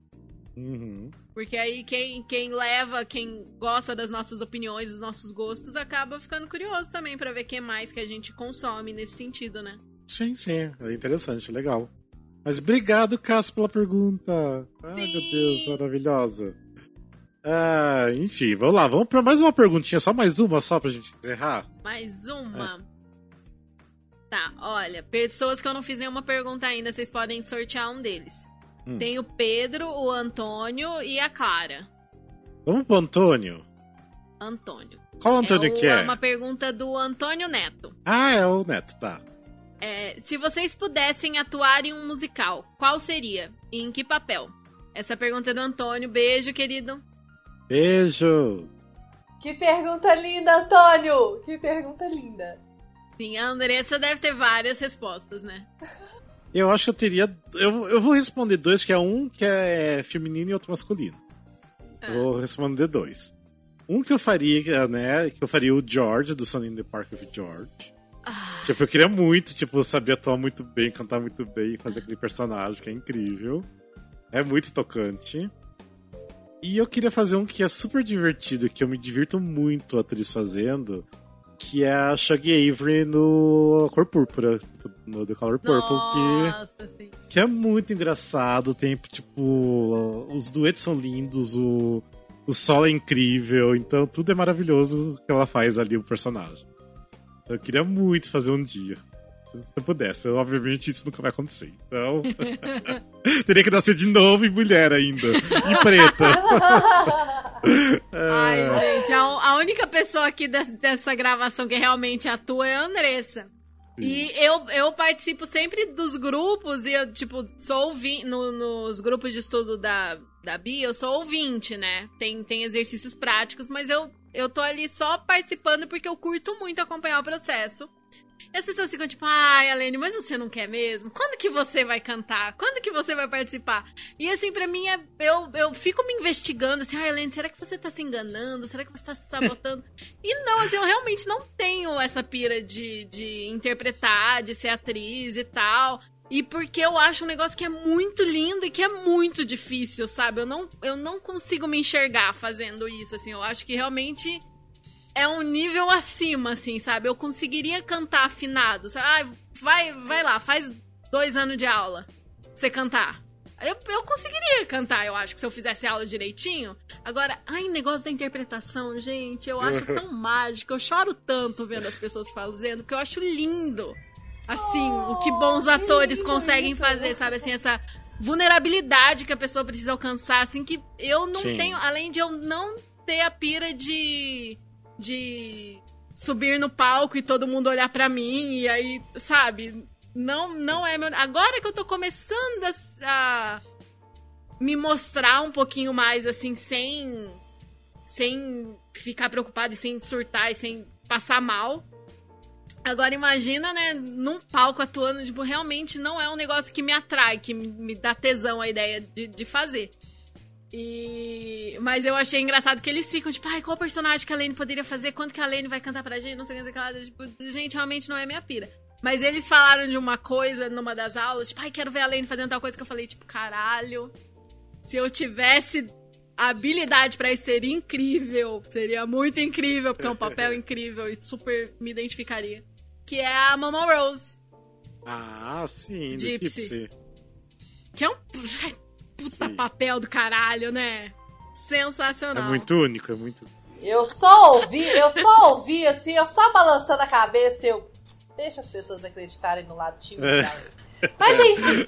Uhum. Porque aí quem, quem leva, quem gosta das nossas opiniões, dos nossos gostos, acaba ficando curioso também pra ver o que mais que a gente consome nesse sentido, né? Sim, sim, é interessante, legal. Mas obrigado, Cássio, pela pergunta. Ai, meu. Deus, maravilhosa. Ah, enfim, vamos lá, vamos pra mais uma perguntinha, só mais uma só pra gente encerrar. Mais uma. Tá, olha, pessoas que eu não fiz nenhuma pergunta ainda, vocês podem sortear um deles. Hum. Tem o Pedro, o Antônio e a Clara. Vamos pro Antônio. Antônio. Qual Antônio é o- que é? uma pergunta do Antônio Neto. Ah, é o Neto, tá. É, se vocês pudessem atuar em um musical, qual seria? E em que papel? Essa pergunta é do Antônio. Beijo, querido. Beijo. Que pergunta linda, Antônio! Que pergunta linda. Sim, a Andressa deve ter várias respostas, né? Eu acho que eu teria. Eu, eu vou responder dois, que é um que é feminino e outro masculino. Ah. Vou responder dois. Um que eu faria, né? Que eu faria o George, do Sunny in the Park with George. Ah, Tipo, eu queria muito, tipo, saber atuar muito bem, cantar muito bem, fazer aquele personagem que é incrível. É muito tocante. E eu queria fazer um que é super divertido, que eu me divirto muito a atriz fazendo, que é a Shuggy Avery no Cor Púrpura, no The Color Purple, que Nossa, sim. que é muito engraçado. Tem, tipo, os duetos são lindos, o, o solo é incrível, então tudo é maravilhoso que ela faz ali, o personagem. Eu queria muito fazer um dia. Se eu pudesse, obviamente isso nunca vai acontecer. Então. teria que nascer de novo em mulher ainda. E preta. Ai, É, gente, a, a única pessoa aqui des- dessa gravação que realmente atua é a Andressa. E eu, eu participo sempre dos grupos e eu, tipo, sou ouvinte. No, nos grupos de estudo da, da Bia, eu sou ouvinte, né? Tem, tem exercícios práticos, mas eu, eu tô ali só participando porque eu curto muito acompanhar o processo. E as pessoas ficam tipo, ai, Alene, mas você não quer mesmo? Quando que você vai cantar? Quando que você vai participar? E assim, pra mim, é, eu, eu fico me investigando, assim, ai, Alene, será que você tá se enganando? Será que você tá se sabotando? e não, assim, eu realmente não tenho essa pira de, de interpretar, de ser atriz e tal. E porque eu acho um negócio que é muito lindo e que é muito difícil, sabe? Eu não, eu não consigo me enxergar fazendo isso, assim. Eu acho que realmente é um nível acima, assim, sabe? Eu conseguiria cantar afinado. Sabe? Ah, vai, vai lá, faz dois anos de aula pra você cantar. Eu, eu conseguiria cantar, eu acho, que se eu fizesse aula direitinho. Agora, ai, negócio da interpretação, gente, eu acho tão mágico. Eu choro tanto vendo as pessoas fazendo, porque eu acho lindo. Assim, oh, o que bons atores que conseguem fazer, sabe? Assim, essa vulnerabilidade que a pessoa precisa alcançar, assim, que eu não Sim. tenho, além de eu não ter a pira de de subir no palco e todo mundo olhar para mim e aí, sabe? Não, não é meu. Agora que eu tô começando a, a me mostrar um pouquinho mais assim, sem sem ficar preocupado e sem surtar e sem passar mal. Agora imagina, né, num palco atuando, tipo, realmente não é um negócio que me atrai, que me dá tesão a ideia de, de fazer. E... Mas eu achei engraçado que eles ficam, tipo, ai, qual personagem que a Lane poderia fazer? Quando que a Lane vai cantar pra gente? Não sei o que, lá. Tipo, gente, realmente não é minha pira. Mas eles falaram de uma coisa numa das aulas, tipo, ai, quero ver a Lane fazendo tal coisa que eu falei, tipo, caralho. Se eu tivesse habilidade para isso, seria incrível. Seria muito incrível, porque é um papel incrível e super me identificaria. Que é a Mama Rose. Ah, sim, do Gypsy. Gypsy. Que é um puta Sim. papel do caralho, né? Sensacional. É muito único, é muito. Eu só ouvi, eu só ouvi assim, eu só balançando a cabeça, eu. Deixa as pessoas acreditarem no lado tímido é. Mas enfim.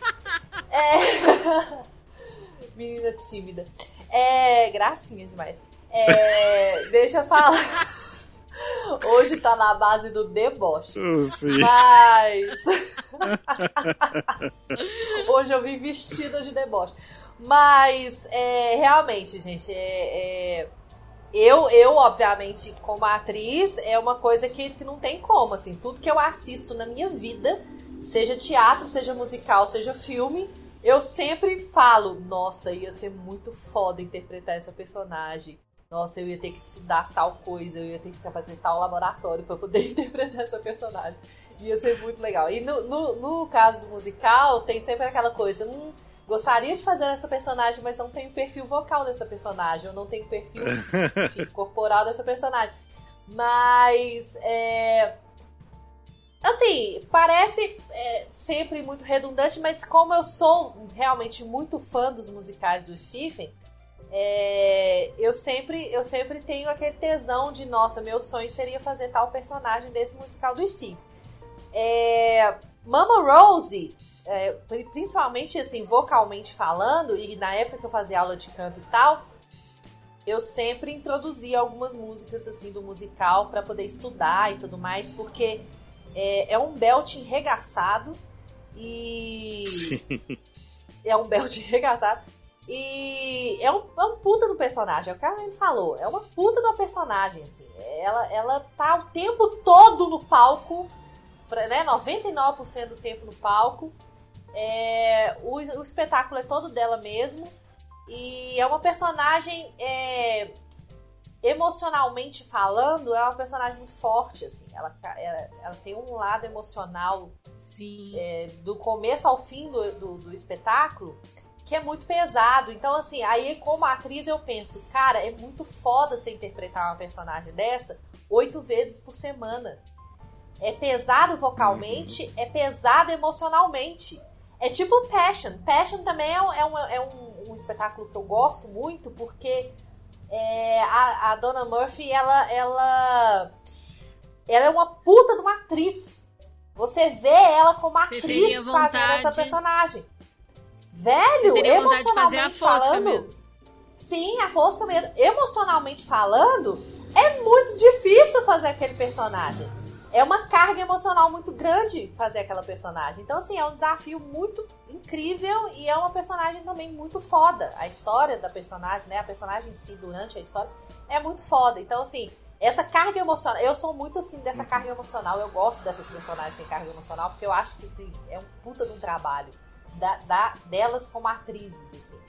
é... Menina tímida. É. Gracinha demais. É... Deixa eu falar. Hoje tá na base do deboche. Uh, sim. Mas. Hoje eu vim vestida de deboche. Mas, é, realmente, gente, é, é, eu, eu, obviamente, como atriz, é uma coisa que, que não tem como, assim. Tudo que eu assisto na minha vida, seja teatro, seja musical, seja filme, eu sempre falo, nossa, ia ser muito foda interpretar essa personagem. Nossa, eu ia ter que estudar tal coisa, eu ia ter que fazer tal laboratório para poder interpretar essa personagem. Ia ser muito legal. E no, no, no caso do musical, tem sempre aquela coisa, hum, gostaria de fazer essa personagem, mas não tenho perfil vocal dessa personagem, ou não tenho perfil enfim, corporal dessa personagem. Mas, é, assim, parece é, sempre muito redundante, mas como eu sou realmente muito fã dos musicais do Stephen, é, eu sempre eu sempre tenho aquele tesão de nossa, meu sonho seria fazer tal personagem desse musical do Steve. É, Mama Rose é, principalmente assim, vocalmente falando, e na época que eu fazia aula de canto e tal, eu sempre introduzia algumas músicas assim do musical para poder estudar e tudo mais, porque é, é um belt enregaçado e. Sim. É um belt enregaçado. E é um, é um puta do personagem, é o que a gente falou. É uma puta do personagem, assim. Ela, ela tá o tempo todo no palco, né? 99% do tempo no palco. É, o, o, espetáculo é todo dela mesmo. E é uma personagem, é, emocionalmente falando, é uma personagem muito forte, assim. Ela, ela, ela tem um lado emocional é, do começo ao fim do, do, do, espetáculo que é muito pesado. Então, assim, aí como atriz eu penso, cara, é muito foda você interpretar uma personagem dessa oito vezes por semana. É pesado vocalmente, é pesado emocionalmente. É tipo Passion. Passion também é, é, um, é um, um, espetáculo que eu gosto muito, porque é, a, a Donna Murphy, ela, ela, ela é uma puta de uma atriz. Você vê ela como atriz fazendo essa personagem. Velho, emocionalmente falando. Mesmo. Sim, a Fosca mesmo. Emocionalmente falando, é muito difícil fazer aquele personagem. é uma carga emocional muito grande fazer aquela personagem. Então, assim, é um desafio muito incrível e é uma personagem também muito foda. A história da personagem, né? A personagem em si, durante a história, é muito foda. Então, assim, essa carga emocional. Eu sou muito assim dessa carga emocional. Eu gosto dessas personagens que têm carga emocional, porque eu acho que assim, é um puta de um trabalho da, da- delas como atrizes, assim.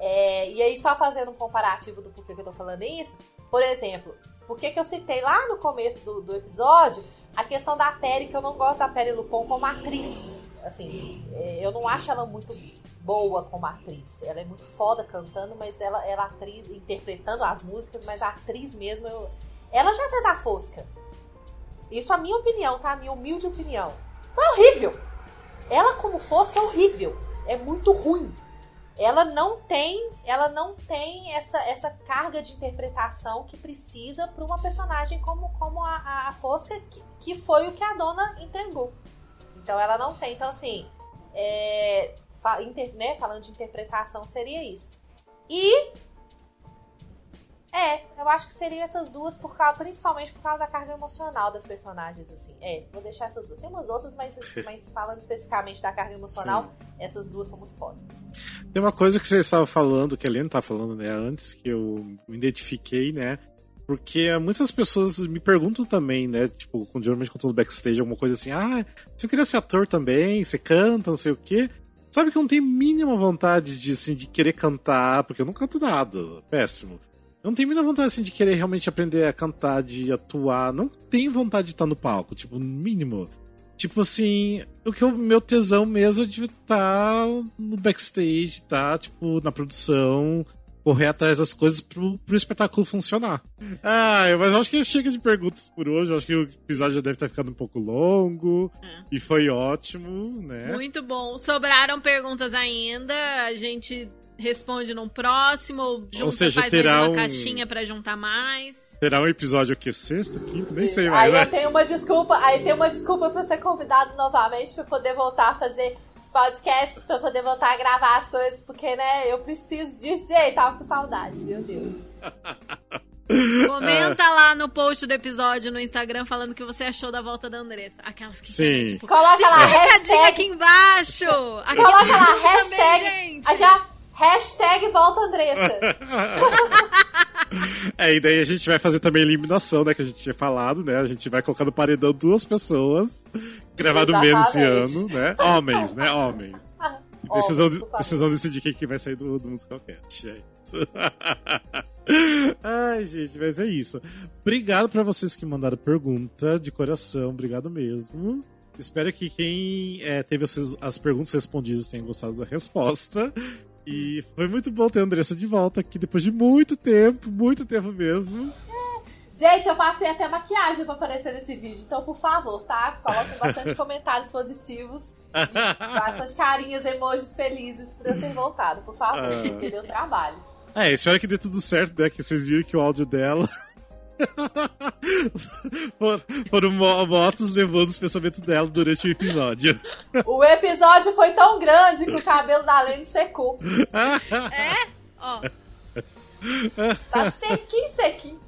É, e aí, só fazendo um comparativo do porquê que eu tô falando isso, por exemplo, por que eu citei lá no começo do, do episódio a questão da Perry, que eu não gosto da Perry Lupon como atriz. Assim, é, eu não acho ela muito boa como atriz. Ela é muito foda cantando, mas ela, ela é atriz, interpretando as músicas, mas a atriz mesmo, eu, ela já fez a Fosca. Isso é a minha opinião, tá? A minha humilde opinião. Foi horrível. Ela como Fosca é horrível. É muito ruim. Ela não tem, ela não tem essa, essa carga de interpretação que precisa para uma personagem como, como a, a, Fosca, que, que foi o que a dona entregou. Então ela não tem. Então, assim, é, fa- inter- né, falando de interpretação, seria isso. E é, eu acho que seriam essas duas, por causa, principalmente por causa da carga emocional das personagens, assim. É, vou deixar essas duas. Tem umas outras, mas, mas falando especificamente da carga emocional, essas duas são muito foda. Tem uma coisa que você estava falando, que a Helena estava falando, né, antes, que eu me identifiquei, né? Porque muitas pessoas me perguntam também, né? Tipo, quando, geralmente quando eu tô no backstage, alguma coisa assim, ah, você queria ser ator também, você canta, não sei o quê. Sabe que eu não tenho mínima vontade de, assim, de querer cantar, porque eu não canto nada. Péssimo. Eu não tenho mínima vontade, assim, de querer realmente aprender a cantar, de atuar. Não tenho vontade de estar no palco, tipo, no mínimo. Tipo assim, o que o meu tesão mesmo é de estar no backstage, tá? Tipo, na produção, correr atrás das coisas pro, pro espetáculo funcionar. Ah, mas eu acho que chega de perguntas por hoje. Eu acho que o episódio já deve estar ficando um pouco longo. É. E foi ótimo, né? Muito bom. Sobraram perguntas ainda. A gente responde num próximo. Junta, seja, faz terá mais uma um- caixinha pra juntar mais. Terá um episódio o quê? Sexto, quinto? Nem sei mais, aí né? eu tenho uma desculpa, aí tem uma desculpa pra ser convidado novamente pra poder voltar a fazer os podcasts, pra poder voltar a gravar as coisas, porque, né, eu preciso disso, gente, tava com saudade, meu Deus. Comenta lá no post do episódio no Instagram falando o que você achou da volta da Andressa. Aquelas que Sim. tipo, Coloca lá, recadinho hashtag, aqui embaixo. Aqui coloca lá, hashtag, também, gente. aqui, ó, hashtag volta Andressa. É, e daí a gente vai fazer também a eliminação, né? Que a gente tinha falado, né? A gente vai colocar no paredão duas pessoas. Gravado menos esse ano, né? Homens, né? Homens. E precisam, desculpa. precisam decidir quem que vai sair do, do Musical Cast. É isso. Ai, gente, mas é isso. Obrigado pra vocês que mandaram pergunta de coração. Obrigado mesmo. Espero que quem é, teve as, as perguntas respondidas tenha gostado da resposta. E foi muito bom ter a Andressa de volta aqui depois de muito tempo, muito tempo mesmo. Gente, eu passei até maquiagem pra aparecer nesse vídeo, então, por favor, tá? Coloquem bastante comentários positivos. Bastante carinhas, emojis felizes por eu ter voltado, por favor, Ah. porque deu trabalho. É, espero que dê tudo certo, né? Que vocês viram que o áudio dela. For- Foram mo- motos levando os pensamentos dela durante o episódio. O episódio foi tão grande que o cabelo da Lene secou. Ó, Tá sequinho, sequinho.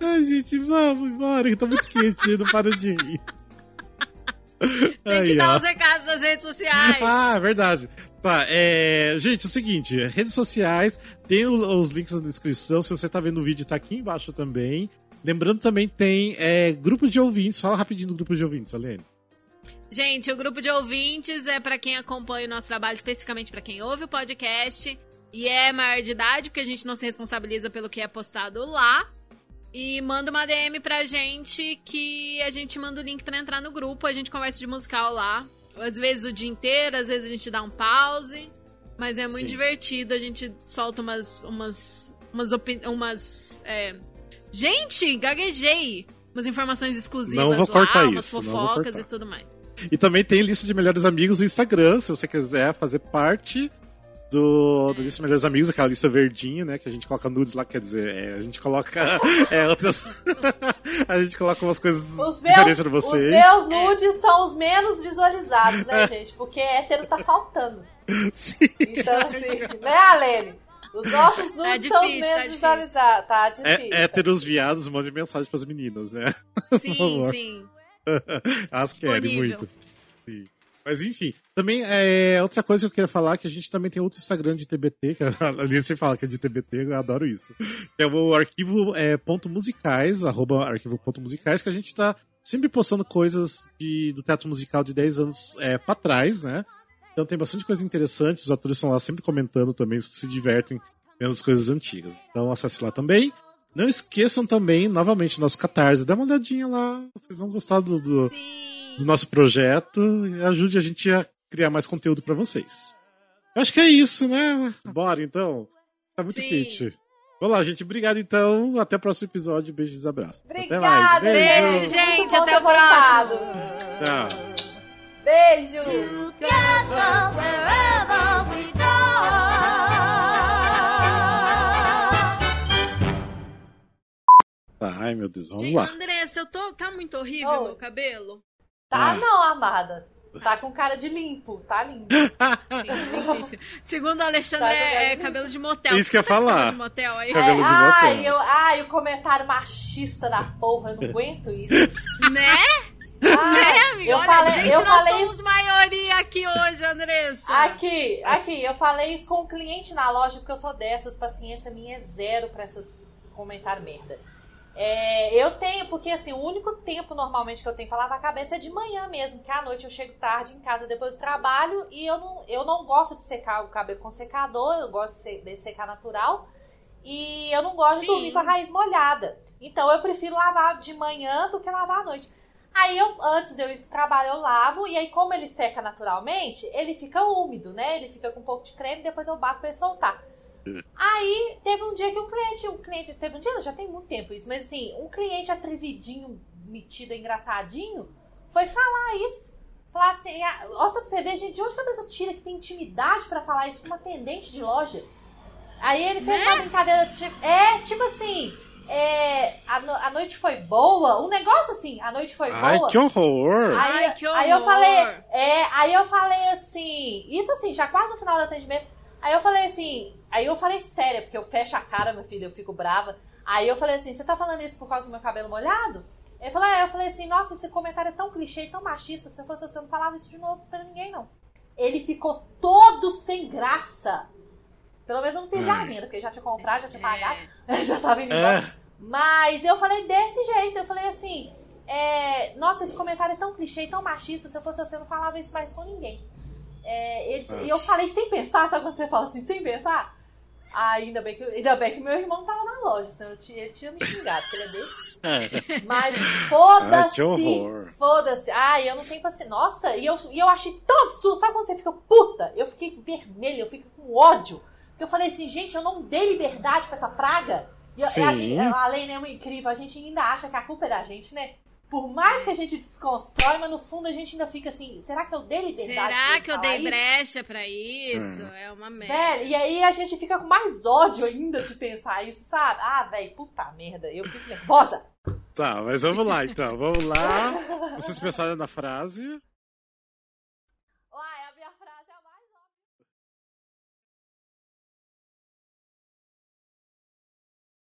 Ai, gente, vamos embora, que tá muito quente, não para de rir. tem que Aí, dar ó. os recados nas redes sociais. Ah, verdade. Tá, é... Gente, é o seguinte, redes sociais, tem os links na descrição, se você tá vendo o vídeo, tá aqui embaixo também. Lembrando também tem é, grupo de ouvintes, fala rapidinho do grupo de ouvintes, Alene. Gente, o grupo de ouvintes é pra quem acompanha o nosso trabalho, especificamente pra quem ouve o podcast e é maior de idade, porque a gente não se responsabiliza pelo que é postado lá. E manda uma DM pra gente que a gente manda o link pra entrar no grupo, a gente conversa de musical lá. Às vezes o dia inteiro, às vezes a gente dá um pause. Mas é muito Sim. divertido, a gente solta umas. umas. umas. umas é... Gente, gaguejei! Umas informações exclusivas Não vou lá, cortar umas isso, não vou fofocas cortar. e tudo mais. E também tem lista de melhores amigos no Instagram, se você quiser fazer parte do, do lista melhores amigos, aquela lista verdinha, né? Que a gente coloca nudes lá, quer dizer, é, a gente coloca é, outras. a gente coloca umas coisas Os meus, diferentes pra os vocês. meus nudes são os menos visualizados, né, gente? Porque hétero tá faltando. Sim. Então, assim, né, Alene? Os nossos nudes Tá são os difícil, tá menos difícil. visualizados. Tá difícil. É, héteros viados mandem mensagem pras meninas, né? Sim, sim. Elas querem muito. Sim. Mas enfim, também é outra coisa que eu queria falar que a gente também tem outro Instagram de TBT, que a Alice fala que é de TBT, eu adoro isso. Que é o arquivo é, ponto musicais, arroba arquivo ponto musicais, que a gente tá sempre postando coisas de, do teatro musical de 10 anos é, pra trás, né? Então tem bastante coisa interessante, os atores estão lá sempre comentando também, se divertem vendo as coisas antigas. Então acesse lá também. Não esqueçam também, novamente, nosso Catarse. Dá uma olhadinha lá, vocês vão gostar do- do. Do nosso projeto e ajude a gente a criar mais conteúdo pra vocês. Eu acho que é isso, né? Bora então. Tá muito Sim. pitch. Vamos lá, gente. Obrigado então. Até o próximo episódio. Beijos e abraços. Até Obrigada, mais. Beijo. Beijo, gente. Até o próximo. Tchau. Beijo. Together wherever we go. Ai, meu Deus. Vamos Gente, lá. Andressa, eu tô. Tá muito horrível Oi. meu cabelo? Tá Ah. não, amada. Tá com cara de limpo, tá limpo. Segundo o Alexandre, Tá é, é cabelo de motel. Isso que eu ia falar. Cabelo de motel aí? Cabelo de ai, motel. eu, ai, o comentário machista da porra, eu não aguento isso. Né? Ai, É, amiga? eu Olha, falei, gente, eu nós falei somos maioria aqui hoje, Andressa. Aqui, aqui, eu falei isso com um cliente na loja, porque eu sou dessas, paciência minha é zero pra esses comentários merda. É, eu tenho, porque assim, o único tempo normalmente que eu tenho pra lavar a cabeça é de manhã mesmo, que à noite eu chego tarde em casa depois do trabalho e eu não, eu não gosto de secar o cabelo com secador, eu gosto de se- de secar natural. E eu não gosto de Sim. dormir com a raiz molhada. Então eu prefiro lavar de manhã do que lavar à noite. Aí eu, antes de eu ir pro trabalho, eu lavo, e aí, como ele seca naturalmente, ele fica úmido, né? Ele fica com um pouco de creme, depois eu bato pra ele soltar. Aí teve um dia que um cliente, um cliente, teve um dia, já tem muito tempo isso, mas assim, um cliente atrevidinho, metido, engraçadinho, foi falar isso. Falar assim, ah, olha só pra você ver, gente, de onde que a pessoa tira que tem intimidade pra falar isso com uma atendente de loja? Aí ele fez uma brincadeira, tipo, é, tipo assim, é, a, no- a noite foi boa, um negócio assim, a noite foi Ai, boa. que horror. Aí, Ai, que aí eu horror. falei, é, aí eu falei assim, isso assim, já quase no final do atendimento. Aí eu falei assim, aí eu falei sério, porque eu fecho a cara, meu filho, eu fico brava. Aí eu falei assim, você tá falando isso por causa do meu cabelo molhado? Ele falou, é, eu falei assim, nossa, esse comentário é tão clichê, tão machista, se eu fosse você, eu não falava isso de novo pra ninguém, não. Ele ficou todo sem graça. Pelo menos eu não perdi a venda, porque já tinha comprado, já tinha É. pagado, já tava indo embora. É. Mas eu falei desse jeito, eu falei assim, é, nossa, esse comentário é tão clichê, tão machista, se eu fosse você, eu não falava isso mais com ninguém. É, e eu falei sem pensar, sabe quando você fala assim, sem pensar? Ah, ainda bem que, ainda bem que meu irmão tava na loja, senão eu tinha, ele tinha me xingado, porque ele é desse. É. Mas foda-se, foda-se. Ai, eu não tenho paciência. Nossa, e eu, e eu achei tão absurdo. Sabe quando você fica puta? Eu fiquei vermelha, eu fico com ódio. Porque eu falei assim, gente, eu não dei liberdade pra essa praga. E eu- Sim. a, gente, a lei é muito incrível, a gente ainda acha que a culpa é da gente, né? Por mais que a gente desconstrói, mas no fundo a gente ainda fica assim, será que eu dei liberdade? pra Será que eu dei isso? brecha pra isso? É uma merda. Velho, e aí a gente fica com mais ódio ainda de pensar isso, sabe? Ah, velho, puta merda, eu fico nervosa. Tá, mas vamos lá então. Vamos lá. Vocês pensaram na frase?